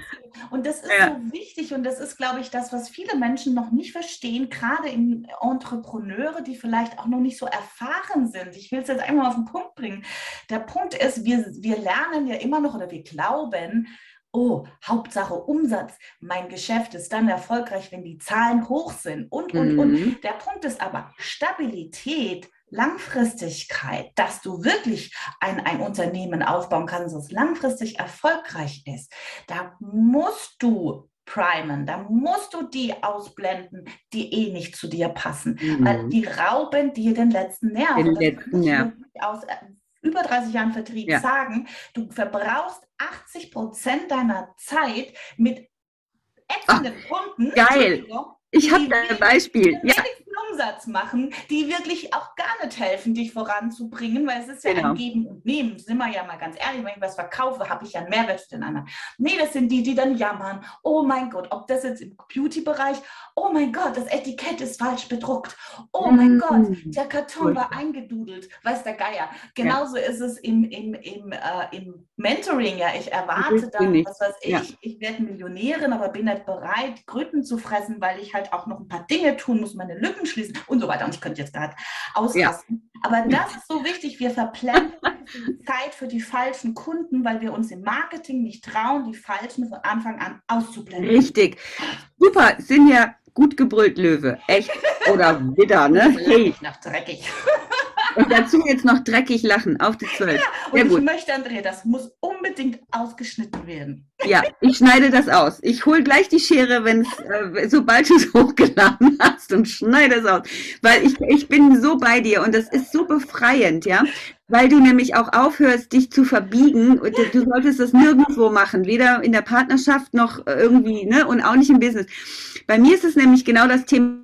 B: Und das ist ja. so wichtig und das ist, glaube ich, das, was viele Menschen noch nicht verstehen, gerade in Entrepreneure, die vielleicht auch noch nicht so erfahren sind. Ich will es jetzt einmal auf den Punkt bringen. Der Punkt ist, wir, wir lernen ja immer noch oder wir glauben, oh, Hauptsache Umsatz, mein Geschäft ist dann erfolgreich, wenn die Zahlen hoch sind und, und, mhm. und. Der Punkt ist aber Stabilität, Langfristigkeit, dass du wirklich ein, ein Unternehmen aufbauen kannst, das langfristig erfolgreich ist. Da musst du primen. Da musst du die ausblenden, die eh nicht zu dir passen. Mhm. Weil die rauben dir den letzten Nerv. Den letzten Nerv. Aus äh, über 30 Jahren Vertrieb ja. sagen, du verbrauchst 80 Prozent deiner Zeit mit ätzenden Kunden.
A: Geil. Ich habe da ein Beispiel.
B: Ja. Umsatz machen, die wirklich auch gar nicht helfen, dich voranzubringen, weil es ist ja genau. ein Geben und Nehmen. Sind wir ja mal ganz ehrlich, wenn ich was verkaufe, habe ich ja einen Mehrwert für den anderen. Nee, das sind die, die dann jammern. Oh mein Gott, ob das jetzt im Beauty-Bereich, oh mein Gott, das Etikett ist falsch bedruckt. Oh mein mm. Gott, der Karton war eingedudelt, weiß der Geier. Genauso ja. ist es im, im, im, äh, im Mentoring, ja. Ich erwarte dann, was weiß ich, ja. ich werde Millionärin, aber bin nicht bereit, Gründen zu fressen, weil ich halt auch noch ein paar Dinge tun muss, meine Lücken schließen und so weiter. Und ich könnte jetzt gerade ausrasten. Ja. Aber das ist so wichtig. Wir verplempern Zeit für die falschen Kunden, weil wir uns im Marketing nicht trauen, die falschen von Anfang an auszublenden.
A: Richtig. Super, sind ja gut gebrüllt, Löwe. Echt. Oder Widder, ne?
B: Hey. Nach dreckig.
A: Und dazu jetzt noch dreckig lachen auf die Zwölf.
B: Ja, und ich möchte, Andrea, das muss unbedingt ausgeschnitten werden.
A: Ja, ich schneide das aus. Ich hole gleich die Schere, wenn's, äh, sobald du es hochgeladen hast und schneide es aus. Weil ich, ich bin so bei dir und das ist so befreiend, ja. Weil du nämlich auch aufhörst, dich zu verbiegen. Du solltest das nirgendwo machen, weder in der Partnerschaft noch irgendwie, ne, und auch nicht im Business. Bei mir ist es nämlich genau das Thema,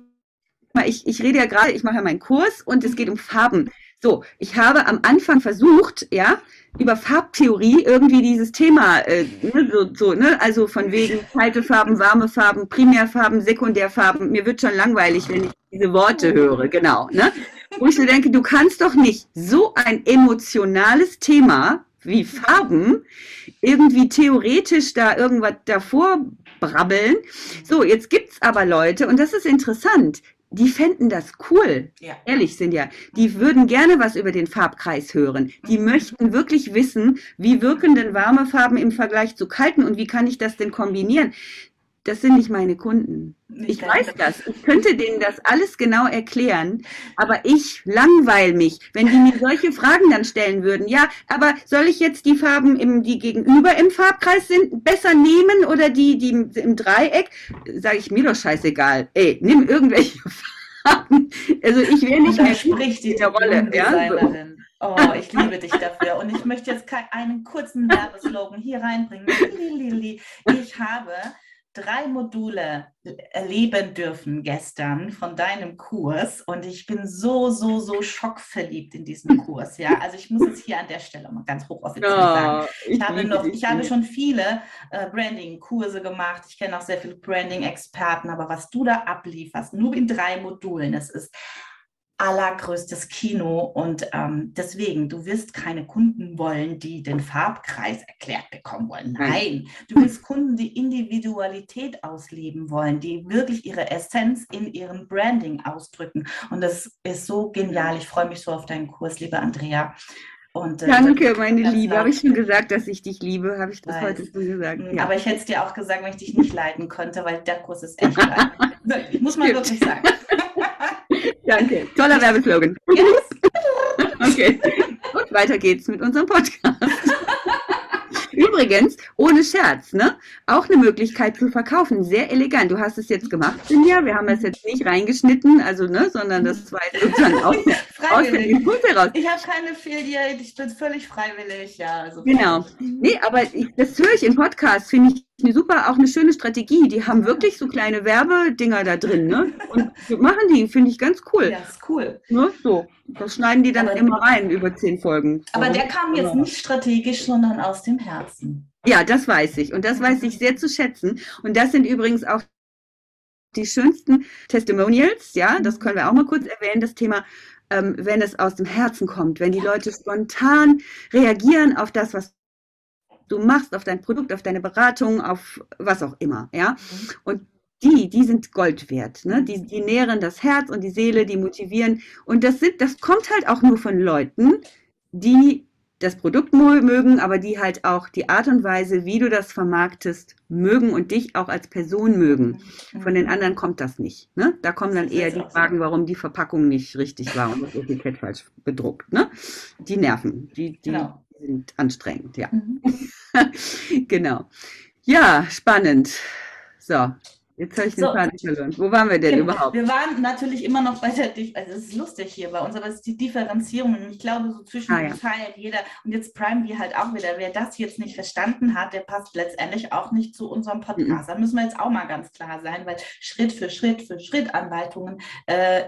A: ich, ich rede ja gerade, ich mache ja meinen Kurs und es geht um Farben. So, ich habe am Anfang versucht, ja, über Farbtheorie irgendwie dieses Thema, äh, ne, so, so, ne, also von wegen kalte Farben, warme Farben, Primärfarben, Sekundärfarben. Mir wird schon langweilig, wenn ich diese Worte höre, genau, ne? Wo ich so denke, du kannst doch nicht so ein emotionales Thema wie Farben irgendwie theoretisch da irgendwas davor brabbeln. So, jetzt gibt's aber Leute, und das ist interessant, die fänden das cool. Ja. Ehrlich sind ja. Die würden gerne was über den Farbkreis hören. Die mhm. möchten wirklich wissen, wie wirken denn warme Farben im Vergleich zu kalten und wie kann ich das denn kombinieren? Das sind nicht meine Kunden. Ich weiß das. Ich könnte denen das alles genau erklären, aber ich langweil mich, wenn die mir solche Fragen dann stellen würden. Ja, aber soll ich jetzt die Farben, im, die gegenüber im Farbkreis sind, besser nehmen oder die, die im Dreieck? Sage ich mir doch scheißeiggal. Ey, nimm irgendwelche Farben. Also ich will nicht mehr
B: spricht die der Rolle. Ja, so. Oh, ich liebe dich dafür. Und ich möchte jetzt einen kurzen Werbeslogan hier reinbringen. Ich habe drei Module erleben dürfen gestern von deinem Kurs und ich bin so, so, so schockverliebt in diesen Kurs. Ja, also ich muss es hier an der Stelle mal ganz hoch offiziell oh, sagen. Ich, habe, noch, ich habe schon viele äh, Branding-Kurse gemacht. Ich kenne auch sehr viele Branding-Experten, aber was du da ablieferst, nur in drei Modulen, das ist allergrößtes Kino und ähm, deswegen, du wirst keine Kunden wollen, die den Farbkreis erklärt bekommen wollen. Nein, du willst Kunden, die Individualität ausleben wollen, die wirklich ihre Essenz in ihrem Branding ausdrücken. Und das ist so genial. Ich freue mich so auf deinen Kurs, liebe Andrea.
A: Und, äh, Danke, meine Liebe. Habe ich schon gesagt, dass ich dich liebe? Habe ich das weiß. heute schon gesagt?
B: Ja. Aber ich hätte es dir auch gesagt, wenn ich dich nicht leiden könnte, weil der Kurs ist echt geil. ich muss mal wirklich sagen.
A: Danke. Toller Werbeslogan. Yes. okay. Und weiter geht's mit unserem Podcast. Übrigens, ohne Scherz, ne? Auch eine Möglichkeit zu verkaufen. Sehr elegant. Du hast es jetzt gemacht, Cindy. Wir haben es jetzt nicht reingeschnitten, also, ne, sondern das war sozusagen aus,
B: aus dem Impuls heraus. Ich habe keine Filiale, ich bin völlig freiwillig, ja.
A: Also genau. Nee, aber ich, das höre ich im Podcast, finde ich eine super, auch eine schöne Strategie. Die haben wirklich so kleine Werbedinger da drin, ne? Und machen die, finde ich ganz cool.
B: Ja, ist cool.
A: Ne? So. Das schneiden die dann aber immer rein über zehn Folgen.
B: Aber der kam jetzt nicht strategisch, sondern aus dem Herzen.
A: Ja, das weiß ich. Und das weiß ich sehr zu schätzen. Und das sind übrigens auch die schönsten Testimonials, ja, das können wir auch mal kurz erwähnen, das Thema, ähm, wenn es aus dem Herzen kommt, wenn die Leute spontan reagieren auf das, was du machst, auf dein Produkt, auf deine Beratung, auf was auch immer, ja. Mhm. Und die, die sind Gold wert. Ne? Die, die nähren das Herz und die Seele, die motivieren. Und das, sind, das kommt halt auch nur von Leuten, die das Produkt mögen, aber die halt auch die Art und Weise, wie du das vermarktest, mögen und dich auch als Person mögen. Von den anderen kommt das nicht. Ne? Da kommen dann eher die Fragen, warum die Verpackung nicht richtig war und das Etikett falsch bedruckt. Ne? Die nerven, die, die genau. Sind anstrengend, ja. Mhm. genau. Ja, spannend. So, Jetzt habe ich den so. Faden verloren. Wo waren wir denn genau. überhaupt?
B: Wir waren natürlich immer noch bei der, also es ist lustig hier bei uns, aber es ist die Differenzierung. Und ich glaube, so zwischen ah, ja. halt jeder, und jetzt Prime wir halt auch wieder, wer das jetzt nicht verstanden hat, der passt letztendlich auch nicht zu unserem Podcast. Mhm. Da müssen wir jetzt auch mal ganz klar sein, weil Schritt für Schritt für Schritt Anleitungen äh,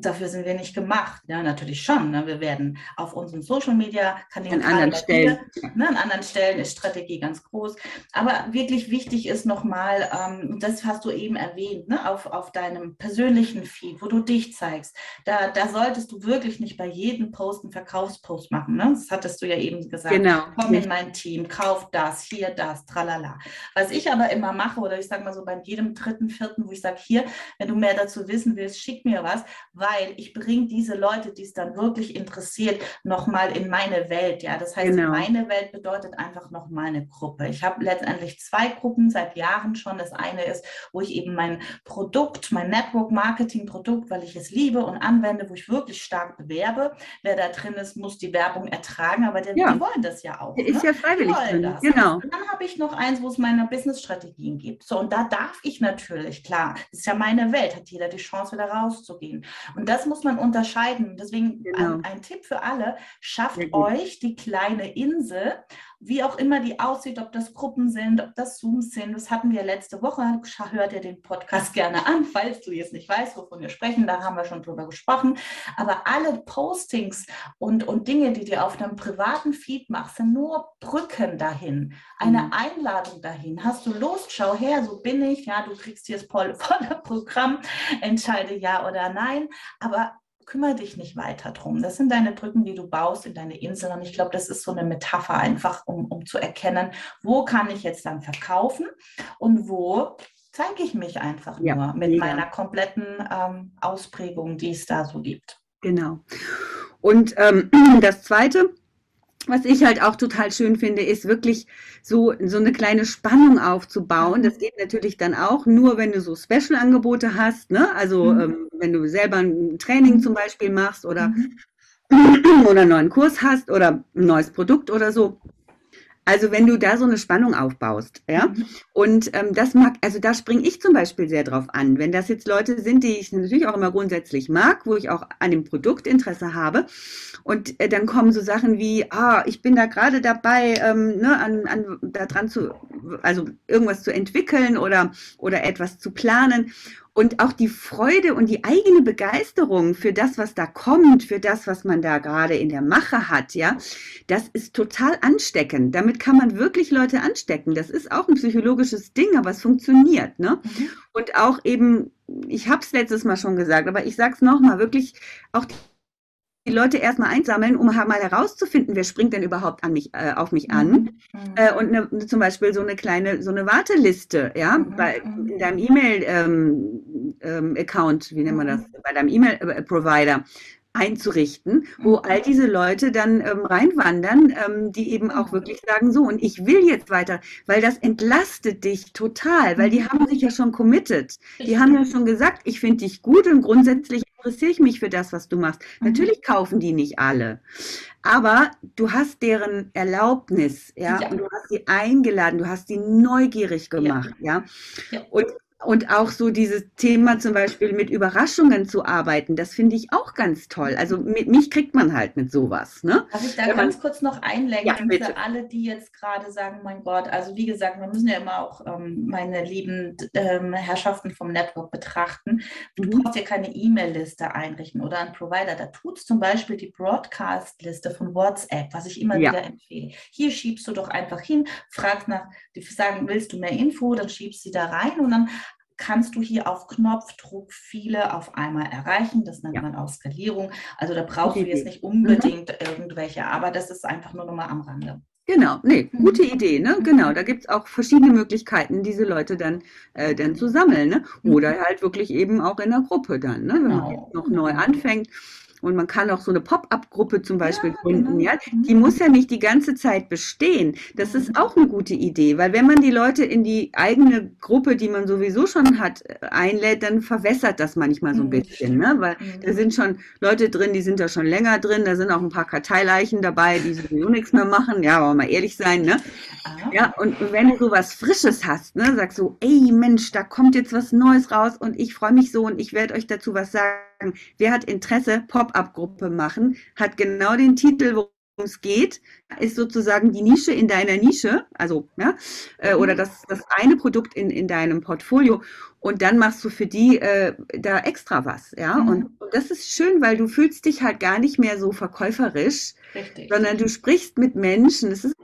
B: dafür sind wir nicht gemacht. Ja, natürlich schon. Ne? Wir werden auf unseren Social Media
A: Kanälen an anderen Stellen,
B: ne, an anderen Stellen ist Strategie ganz groß. Aber wirklich wichtig ist nochmal, ähm, das hast du eben erwähnt, ne, auf, auf deinem persönlichen Feed, wo du dich zeigst. Da, da solltest du wirklich nicht bei jedem Post einen Verkaufspost machen. Ne? Das hattest du ja eben gesagt.
A: Genau.
B: Komm in mein Team, kauf das, hier das, tralala. Was ich aber immer mache, oder ich sage mal so bei jedem dritten, vierten, wo ich sage, hier, wenn du mehr dazu wissen willst, schick mir was, weil ich bringe diese Leute, die es dann wirklich interessiert, nochmal in meine Welt. Ja, das heißt, genau. meine Welt bedeutet einfach nochmal eine Gruppe. Ich habe letztendlich zwei Gruppen seit Jahren schon. Das eine ist, wo ich eben mein Produkt, mein Network Marketing Produkt, weil ich es liebe und anwende, wo ich wirklich stark bewerbe. Wer da drin ist, muss die Werbung ertragen, aber die, ja. die wollen das ja auch.
A: Ist ne? ja freiwillig drin.
B: Das. Genau. Und dann habe ich noch eins, wo es meine Business-Strategien gibt. So, und da darf ich natürlich, klar, das ist ja meine Welt, hat jeder die Chance, wieder rauszugehen. Und das muss man unterscheiden. Deswegen genau. ein, ein, Tipp für alle, schafft euch die kleine Insel, wie auch immer die aussieht, ob das Gruppen sind, ob das Zooms sind. Das hatten wir letzte Woche. Hört ihr den Podcast gerne an, falls du jetzt nicht weißt, wovon wir sprechen. Da haben wir schon drüber gesprochen. Aber alle Postings und, und Dinge, die du auf deinem privaten Feed machst, sind nur Brücken dahin. Eine mhm. Einladung dahin. Hast du Lust? Schau her, so bin ich. Ja, du kriegst hier das volle Programm. Entscheide ja oder nein. Aber kümmere dich nicht weiter drum. Das sind deine Brücken, die du baust in deine Insel. Und ich glaube, das ist so eine Metapher einfach, um, um zu erkennen, wo kann ich jetzt dann verkaufen und wo zeige ich mich einfach ja, nur mit mega. meiner kompletten ähm, Ausprägung, die es da so gibt.
A: Genau. Und ähm, das Zweite, was ich halt auch total schön finde, ist wirklich so, so eine kleine Spannung aufzubauen. Das geht natürlich dann auch nur, wenn du so Special-Angebote hast, ne? Also mhm. ähm, wenn du selber ein Training zum Beispiel machst oder, mhm. oder einen neuen Kurs hast oder ein neues Produkt oder so. Also wenn du da so eine Spannung aufbaust, ja, mhm. und ähm, das mag, also da springe ich zum Beispiel sehr drauf an. Wenn das jetzt Leute sind, die ich natürlich auch immer grundsätzlich mag, wo ich auch an dem Produkt Interesse habe, und äh, dann kommen so Sachen wie, ah, ich bin da gerade dabei, ähm, ne, an, an da dran zu, also irgendwas zu entwickeln oder oder etwas zu planen und auch die Freude und die eigene Begeisterung für das, was da kommt, für das, was man da gerade in der Mache hat, ja, das ist total ansteckend. Damit kann man wirklich Leute anstecken. Das ist auch ein psychologisches Ding, aber es funktioniert, ne? Mhm. Und auch eben, ich habe es letztes Mal schon gesagt, aber ich sage es nochmal, wirklich auch die die Leute erstmal einsammeln, um mal herauszufinden, wer springt denn überhaupt an mich, äh, auf mich an. Mhm. Äh, und ne, zum Beispiel so eine kleine, so eine Warteliste, ja, mhm. bei, mhm. in deinem E-Mail-Account, ähm, ähm, wie nennt man das, mhm. bei deinem E-Mail-Provider einzurichten, wo all diese Leute dann ähm, reinwandern, ähm, die eben auch wirklich sagen, so, und ich will jetzt weiter, weil das entlastet dich total, weil die haben sich ja schon committed. Die haben ja schon gesagt, ich finde dich gut und grundsätzlich interessiere ich mich für das, was du machst. Mhm. Natürlich kaufen die nicht alle, aber du hast deren Erlaubnis, ja, ja. und du hast sie eingeladen, du hast sie neugierig gemacht, ja. ja. Und und auch so dieses Thema zum Beispiel mit Überraschungen zu arbeiten, das finde ich auch ganz toll. Also mit mich kriegt man halt mit sowas. Ne?
B: Darf ich da Wenn ganz man, kurz noch einlenken ja, für alle, die jetzt gerade sagen, mein Gott, also wie gesagt, wir müssen ja immer auch ähm, meine lieben ähm, Herrschaften vom Network betrachten. Du mhm. brauchst ja keine E-Mail-Liste einrichten oder einen Provider. Da tut es zum Beispiel die Broadcast-Liste von WhatsApp, was ich immer ja. wieder empfehle. Hier schiebst du doch einfach hin, fragst nach, die sagen, willst du mehr Info, dann schiebst sie da rein und dann kannst du hier auf Knopfdruck viele auf einmal erreichen. Das nennt ja. man auch Skalierung. Also da brauchst du jetzt nicht mhm. unbedingt mhm. irgendwelche, aber das ist einfach nur nochmal am Rande.
A: Genau, nee, mhm. gute Idee, ne? Genau, da gibt es auch verschiedene Möglichkeiten, diese Leute dann, äh, dann zu sammeln, ne? Oder halt wirklich eben auch in der Gruppe dann, ne? Wenn man genau. noch neu anfängt. Und man kann auch so eine Pop-up-Gruppe zum Beispiel ja, gründen, genau. ja. Die muss ja nicht die ganze Zeit bestehen. Das ist mhm. auch eine gute Idee, weil wenn man die Leute in die eigene Gruppe, die man sowieso schon hat, einlädt, dann verwässert das manchmal so ein mhm. bisschen, ne? Weil mhm. da sind schon Leute drin, die sind da schon länger drin, da sind auch ein paar Karteileichen dabei, die sowieso nichts mehr machen, ja, aber mal ehrlich sein, ne? Ah. Ja, und wenn du so was Frisches hast, ne, sagst du, ey Mensch, da kommt jetzt was Neues raus und ich freue mich so und ich werde euch dazu was sagen wer hat Interesse, Pop-up-Gruppe machen, hat genau den Titel, worum es geht, ist sozusagen die Nische in deiner Nische, also ja, äh, oder mhm. das, das eine Produkt in, in deinem Portfolio und dann machst du für die äh, da extra was, ja. Mhm. Und, und, das ist schön, weil du fühlst dich halt gar nicht mehr so verkäuferisch, Richtig. sondern du sprichst mit Menschen. Es ist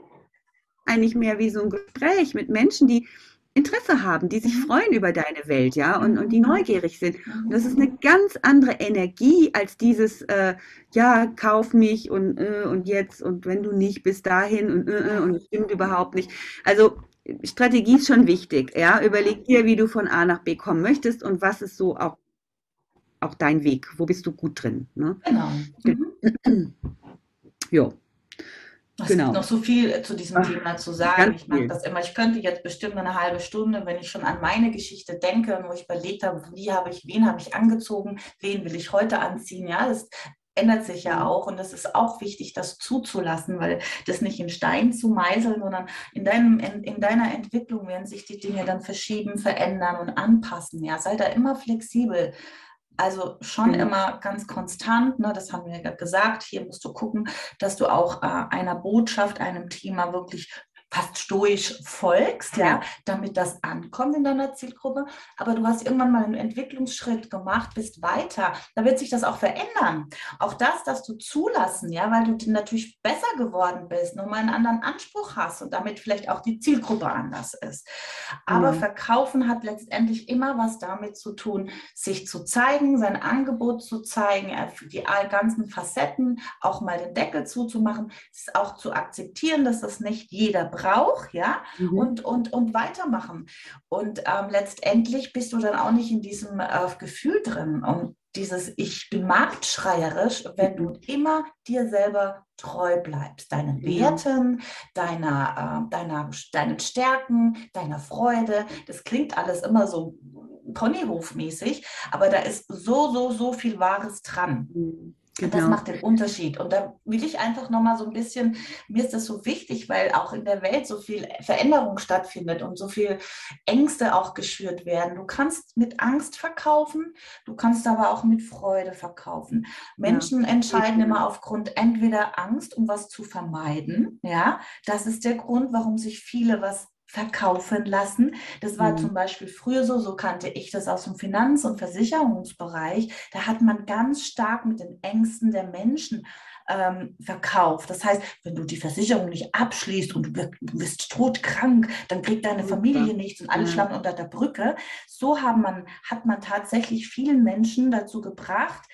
A: eigentlich mehr wie so ein Gespräch mit Menschen, die Interesse haben, die sich mhm. freuen über deine Welt, ja, und, und die mhm. neugierig sind. Und das ist eine ganz andere Energie als dieses, äh, ja, kauf mich und, äh, und jetzt und wenn du nicht bis dahin und, äh, äh und es stimmt überhaupt nicht. Also Strategie ist schon wichtig, ja. Überleg dir, wie du von A nach B kommen möchtest und was ist so auch, auch dein Weg. Wo bist du gut drin? Ne? Genau. Mhm.
B: Jo. Es genau. gibt noch so viel zu diesem Thema zu sagen. Ich mag das immer. Ich könnte jetzt bestimmt eine halbe Stunde, wenn ich schon an meine Geschichte denke und wo ich überlegt habe, wie habe ich, wen habe ich angezogen, wen will ich heute anziehen. Ja, das ändert sich ja mhm. auch und das ist auch wichtig, das zuzulassen, weil das nicht in Stein zu meißeln, sondern in, deinem, in, in deiner Entwicklung werden sich die Dinge dann verschieben, verändern und anpassen. Ja, sei da immer flexibel. Also schon mhm. immer ganz konstant, ne, das haben wir ja gesagt. Hier musst du gucken, dass du auch äh, einer Botschaft, einem Thema wirklich fast stoisch folgst, ja, damit das ankommt in deiner Zielgruppe. Aber du hast irgendwann mal einen Entwicklungsschritt gemacht, bist weiter. Da wird sich das auch verändern. Auch das, dass du zulassen, ja, weil du natürlich besser geworden bist, nochmal einen anderen Anspruch hast und damit vielleicht auch die Zielgruppe anders ist. Aber mhm. Verkaufen hat letztendlich immer was damit zu tun, sich zu zeigen, sein Angebot zu zeigen, äh, die ganzen Facetten, auch mal den Deckel zuzumachen, es auch zu akzeptieren, dass das nicht jeder braucht Brauch, ja, mhm. und, und, und weitermachen. Und ähm, letztendlich bist du dann auch nicht in diesem äh, Gefühl drin. Und dieses Ich bin marktschreierisch, wenn du immer dir selber treu bleibst, deinen mhm. Werten, deiner, äh, deiner, deinen Stärken, deiner Freude. Das klingt alles immer so Ponyhofmäßig, aber da ist so, so, so viel Wahres dran. Mhm. Genau. Das macht den Unterschied. Und da will ich einfach nochmal so ein bisschen, mir ist das so wichtig, weil auch in der Welt so viel Veränderung stattfindet und so viel Ängste auch geschürt werden. Du kannst mit Angst verkaufen, du kannst aber auch mit Freude verkaufen. Menschen ja. entscheiden immer aufgrund entweder Angst, um was zu vermeiden. Ja, das ist der Grund, warum sich viele was verkaufen lassen. Das war mhm. zum Beispiel früher so, so kannte ich das aus dem Finanz- und Versicherungsbereich. Da hat man ganz stark mit den Ängsten der Menschen ähm, verkauft. Das heißt, wenn du die Versicherung nicht abschließt und du bist todkrank, dann kriegt deine Familie nichts und alle schlafen unter der Brücke. So haben man, hat man tatsächlich vielen Menschen dazu gebracht,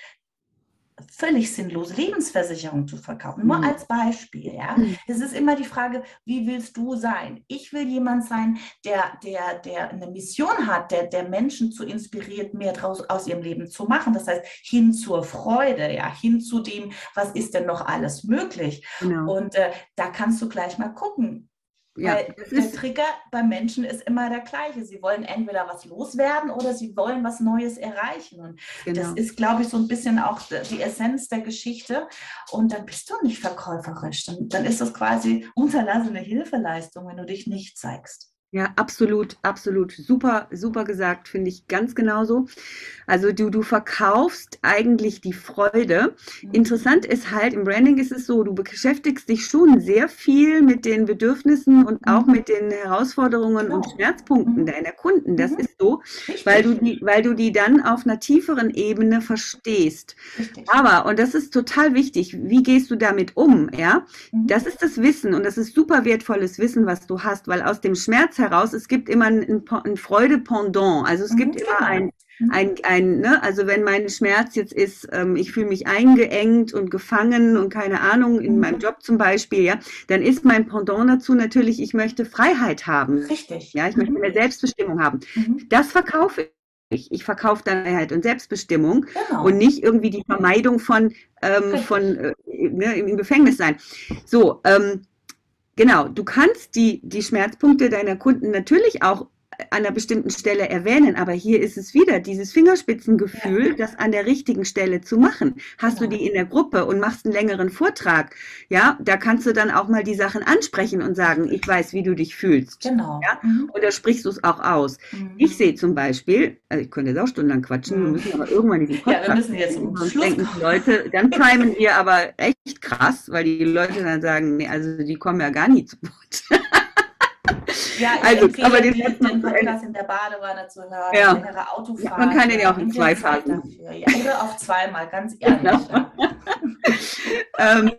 B: völlig sinnlos, Lebensversicherung zu verkaufen. Nur
A: Mhm.
B: als Beispiel, ja.
A: Mhm.
B: Es ist immer die Frage, wie willst du sein? Ich will jemand sein, der, der, der eine Mission hat, der, der Menschen zu inspiriert, mehr draus aus ihrem Leben zu machen. Das heißt, hin zur Freude, ja, hin zu dem, was ist denn noch alles möglich?
A: Genau.
B: Und äh, da kannst du gleich mal gucken.
A: Ja,
B: Weil der Trigger beim Menschen ist immer der gleiche. Sie wollen entweder was loswerden oder sie wollen was Neues erreichen. Und
A: genau.
B: das ist, glaube ich, so ein bisschen auch die Essenz der Geschichte. Und dann bist du nicht verkäuferisch. Dann, dann ist das quasi unterlassene Hilfeleistung, wenn du dich nicht zeigst.
A: Ja, absolut, absolut. Super, super gesagt, finde ich ganz genauso. Also du, du verkaufst eigentlich die Freude.
B: Mhm.
A: Interessant ist halt, im Branding ist es so, du beschäftigst dich schon sehr viel mit den Bedürfnissen und auch
B: Mhm.
A: mit den Herausforderungen und. Schmerzpunkten
B: Mhm.
A: deiner Kunden. Das ist so, weil du die, weil du die dann auf einer tieferen Ebene verstehst. Aber, und das ist total wichtig, wie gehst du damit um, ja? Das ist das Wissen und das ist super wertvolles Wissen, was du hast, weil aus dem Schmerz heraus, es gibt immer ein, ein Freude-Pendant. Also es
B: Mhm,
A: gibt immer
B: genau.
A: ein,
B: Mhm.
A: ein, ein, ne, also wenn mein Schmerz jetzt ist, ähm, ich fühle mich eingeengt und gefangen und keine Ahnung, in
B: Mhm.
A: meinem Job zum Beispiel, ja, dann ist mein Pendant dazu natürlich, ich möchte Freiheit haben.
B: Richtig.
A: Ja, ich möchte
B: Mhm.
A: mehr Selbstbestimmung haben.
B: Mhm.
A: Das verkaufe ich. Ich verkaufe dann Freiheit und Selbstbestimmung
B: Genau.
A: und nicht irgendwie die Vermeidung von, ähm, von äh, ne, im Gefängnis sein. So, ähm, genau, du kannst die, die Schmerzpunkte deiner Kunden natürlich auch einer bestimmten Stelle erwähnen, aber hier ist es wieder dieses Fingerspitzengefühl, das an der richtigen Stelle zu machen. Hast
B: Genau.
A: du die in der Gruppe und machst einen längeren Vortrag, ja, da kannst du dann auch mal die Sachen ansprechen und sagen, ich weiß, wie du dich fühlst.
B: Genau.
A: Ja?
B: Mhm.
A: Oder sprichst du es auch aus?
B: Mhm.
A: Ich sehe zum Beispiel, also ich könnte jetzt auch stundenlang quatschen, wir
B: Mhm.
A: müssen aber irgendwann diesen
B: Ja, wir
A: Podcast
B: müssen jetzt zum Schluss
A: denken die. Leute, dann primen wir aber echt krass, weil die Leute dann sagen, nee, also die kommen ja gar nie zu Wort.
B: Ja, ich
A: Also,
B: empfehle
A: aber den
B: den Podcast in der Badewanne zu hören,
A: Ja.
B: längere Autofahrt.
A: man kann den ja auch in zwei Phasen.
B: dafür. Ja, oder auch zweimal, ganz ehrlich.
A: Genau.
B: Ja.
A: ähm,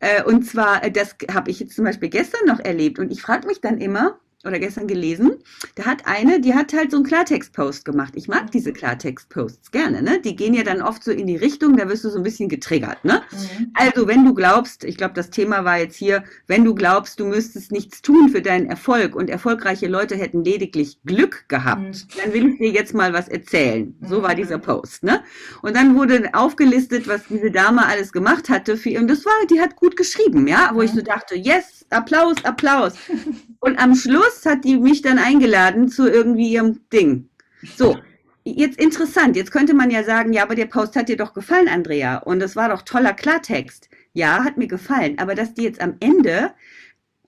A: äh, und zwar, äh, das habe ich jetzt zum Beispiel gestern noch erlebt und ich frage mich dann immer, oder gestern gelesen, da hat eine, die hat halt so einen Klartext-Post gemacht. Ich mag diese Klartext-Posts gerne, ne? Die gehen ja dann oft so in die Richtung, da wirst du so ein bisschen getriggert, ne?
B: Mhm.
A: Also, wenn du glaubst, ich glaube, das Thema war jetzt hier, wenn du glaubst, du müsstest nichts tun für deinen Erfolg und erfolgreiche Leute hätten lediglich Glück gehabt,
B: Mhm.
A: dann will ich dir jetzt mal was erzählen. So war
B: Mhm.
A: dieser Post, ne? Und dann wurde aufgelistet, was diese Dame alles gemacht hatte für ihr. Und das war, die hat gut geschrieben, ja? Wo ich
B: Mhm.
A: so dachte, yes, Applaus, Applaus. Und am Schluss hat die mich dann eingeladen zu irgendwie ihrem Ding. So, jetzt interessant. Jetzt könnte man ja sagen, ja, aber der Post hat dir doch gefallen, Andrea. Und das war doch toller Klartext. Ja, hat mir gefallen. Aber dass die jetzt am Ende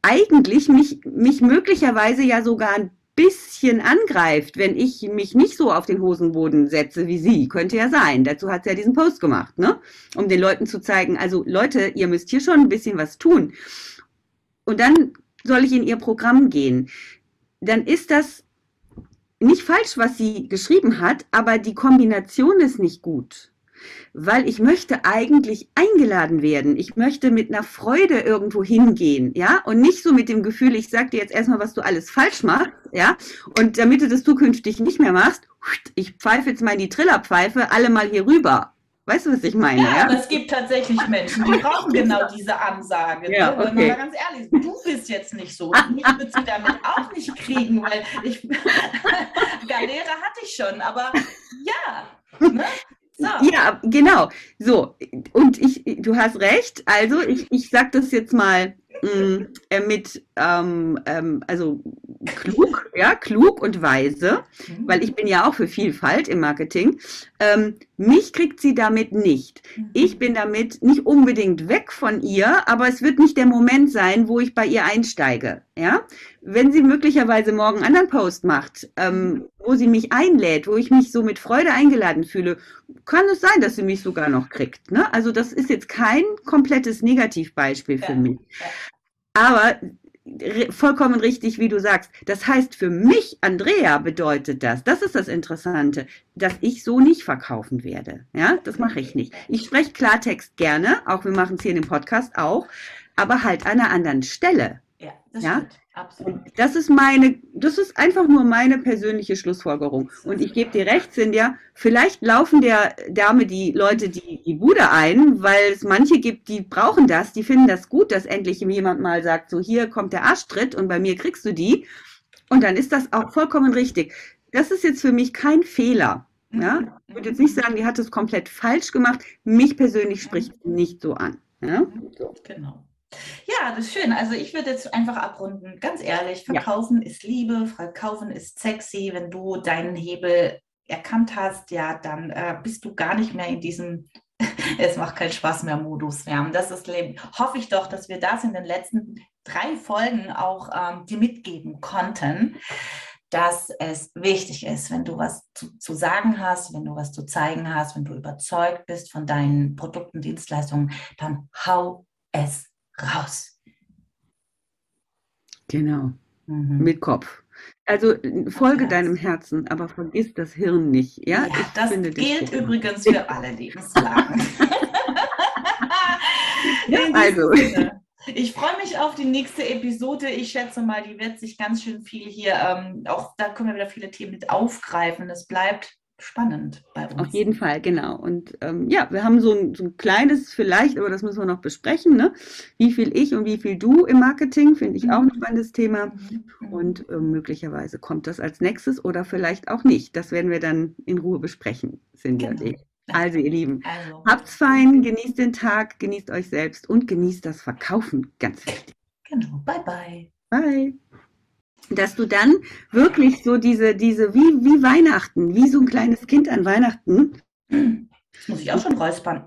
A: eigentlich mich, mich möglicherweise ja sogar ein bisschen angreift, wenn ich mich nicht so auf den Hosenboden setze wie sie. Könnte ja sein. Dazu hat sie ja diesen Post gemacht, ne? Um den Leuten zu zeigen, also Leute, ihr müsst hier schon ein bisschen was tun. Und dann soll ich in ihr Programm gehen. Dann ist das nicht falsch, was sie geschrieben hat, aber die Kombination ist nicht gut. Weil ich möchte eigentlich eingeladen werden. Ich möchte mit einer Freude irgendwo hingehen, ja, und nicht so mit dem Gefühl, ich sag dir jetzt erstmal, was du alles falsch machst, ja, und damit du das zukünftig nicht mehr machst, ich pfeife jetzt mal in die Trillerpfeife, alle mal hier rüber. Weißt du, was ich meine?
B: Ja,
A: Ja,
B: aber es gibt tatsächlich Menschen, die brauchen genau diese Ansage.
A: Ja,
B: ne? Wenn
A: okay.
B: man mal ganz ehrlich ist, du bist jetzt nicht so. Und mich wird sie damit auch nicht kriegen, weil ich Galera hatte ich schon, aber ja. Ne? So.
A: Ja, genau. So, und ich, du hast recht. Also, ich, ich sag das jetzt mal äh, mit, ähm, ähm, also klug, ja, klug und weise,
B: Mhm.
A: weil ich bin ja auch für Vielfalt im Marketing. Ähm, mich kriegt sie damit nicht. Ich bin damit nicht unbedingt weg von ihr, aber es wird nicht der Moment sein, wo ich bei ihr einsteige. Ja, wenn sie möglicherweise morgen einen anderen Post macht, ähm, wo sie mich einlädt, wo ich mich so mit Freude eingeladen fühle, kann es sein, dass sie mich sogar noch kriegt. Ne? Also das ist jetzt kein komplettes Negativbeispiel für
B: Ja,
A: mich. Aber vollkommen richtig, wie du sagst. Das heißt, für mich, Andrea, bedeutet das, das ist das Interessante, dass ich so nicht verkaufen werde. Ja, das mache ich nicht. Ich spreche Klartext gerne, auch wir machen es hier in dem Podcast auch, aber halt an einer anderen Stelle.
B: Ja.
A: Das ja, absolut. das ist meine, das ist einfach nur meine persönliche Schlussfolgerung. Und ich gebe dir recht, Cindy, vielleicht laufen der Dame die Leute die, die Bude ein, weil es manche gibt, die brauchen das, die finden das gut, dass endlich jemand mal sagt, so hier kommt der Arschtritt und bei mir kriegst du die. Und dann ist das auch vollkommen richtig. Das ist jetzt für mich kein Fehler. Ja? Mhm. Ich würde jetzt nicht sagen, die hat es komplett falsch gemacht. Mich persönlich spricht nicht so an. Ja? So.
B: Genau. Ja, das ist schön. Also ich würde jetzt einfach abrunden. Ganz ehrlich, verkaufen ja. ist Liebe, verkaufen ist sexy. Wenn du deinen Hebel erkannt hast, ja, dann äh, bist du gar nicht mehr in diesem es macht keinen Spaß mehr Modus mehr. Und das ist Leben. Hoffe ich doch, dass wir das in den letzten drei Folgen auch ähm, dir mitgeben konnten, dass es wichtig ist, wenn du was zu, zu, sagen hast, wenn du was zu zeigen hast, wenn du überzeugt bist von deinen Produkten, Dienstleistungen, dann hau es raus.
A: Genau. Mhm. Mit Kopf. Also folge deinem Herzen, aber vergiss das Hirn nicht. Ja,
B: ja das gilt übrigens für alle Lebenslagen. also. Ich freue mich auf die nächste Episode. Ich schätze mal, die wird sich ganz schön viel hier, ähm, auch da können wir wieder viele Themen mit aufgreifen. Es bleibt spannend
A: bei uns. Auf jeden Fall, genau. Und ähm, ja, wir haben so ein, so ein, kleines vielleicht, aber das müssen wir noch besprechen, ne? wie viel ich und wie viel du im Marketing, finde ich auch ein mhm. spannendes Thema. Mhm. Und äh, möglicherweise kommt das als nächstes oder vielleicht auch nicht. Das werden wir dann in Ruhe besprechen, Cindy genau. und ich. Also, ihr Lieben, also. habt's fein, genießt den Tag, genießt euch selbst und genießt das Verkaufen. Ganz wichtig.
B: Genau. Bye, bye.
A: Bye dass du dann wirklich so diese, diese, wie, wie Weihnachten, wie so ein kleines Kind an Weihnachten.
B: Das muss ich auch schon räuspern.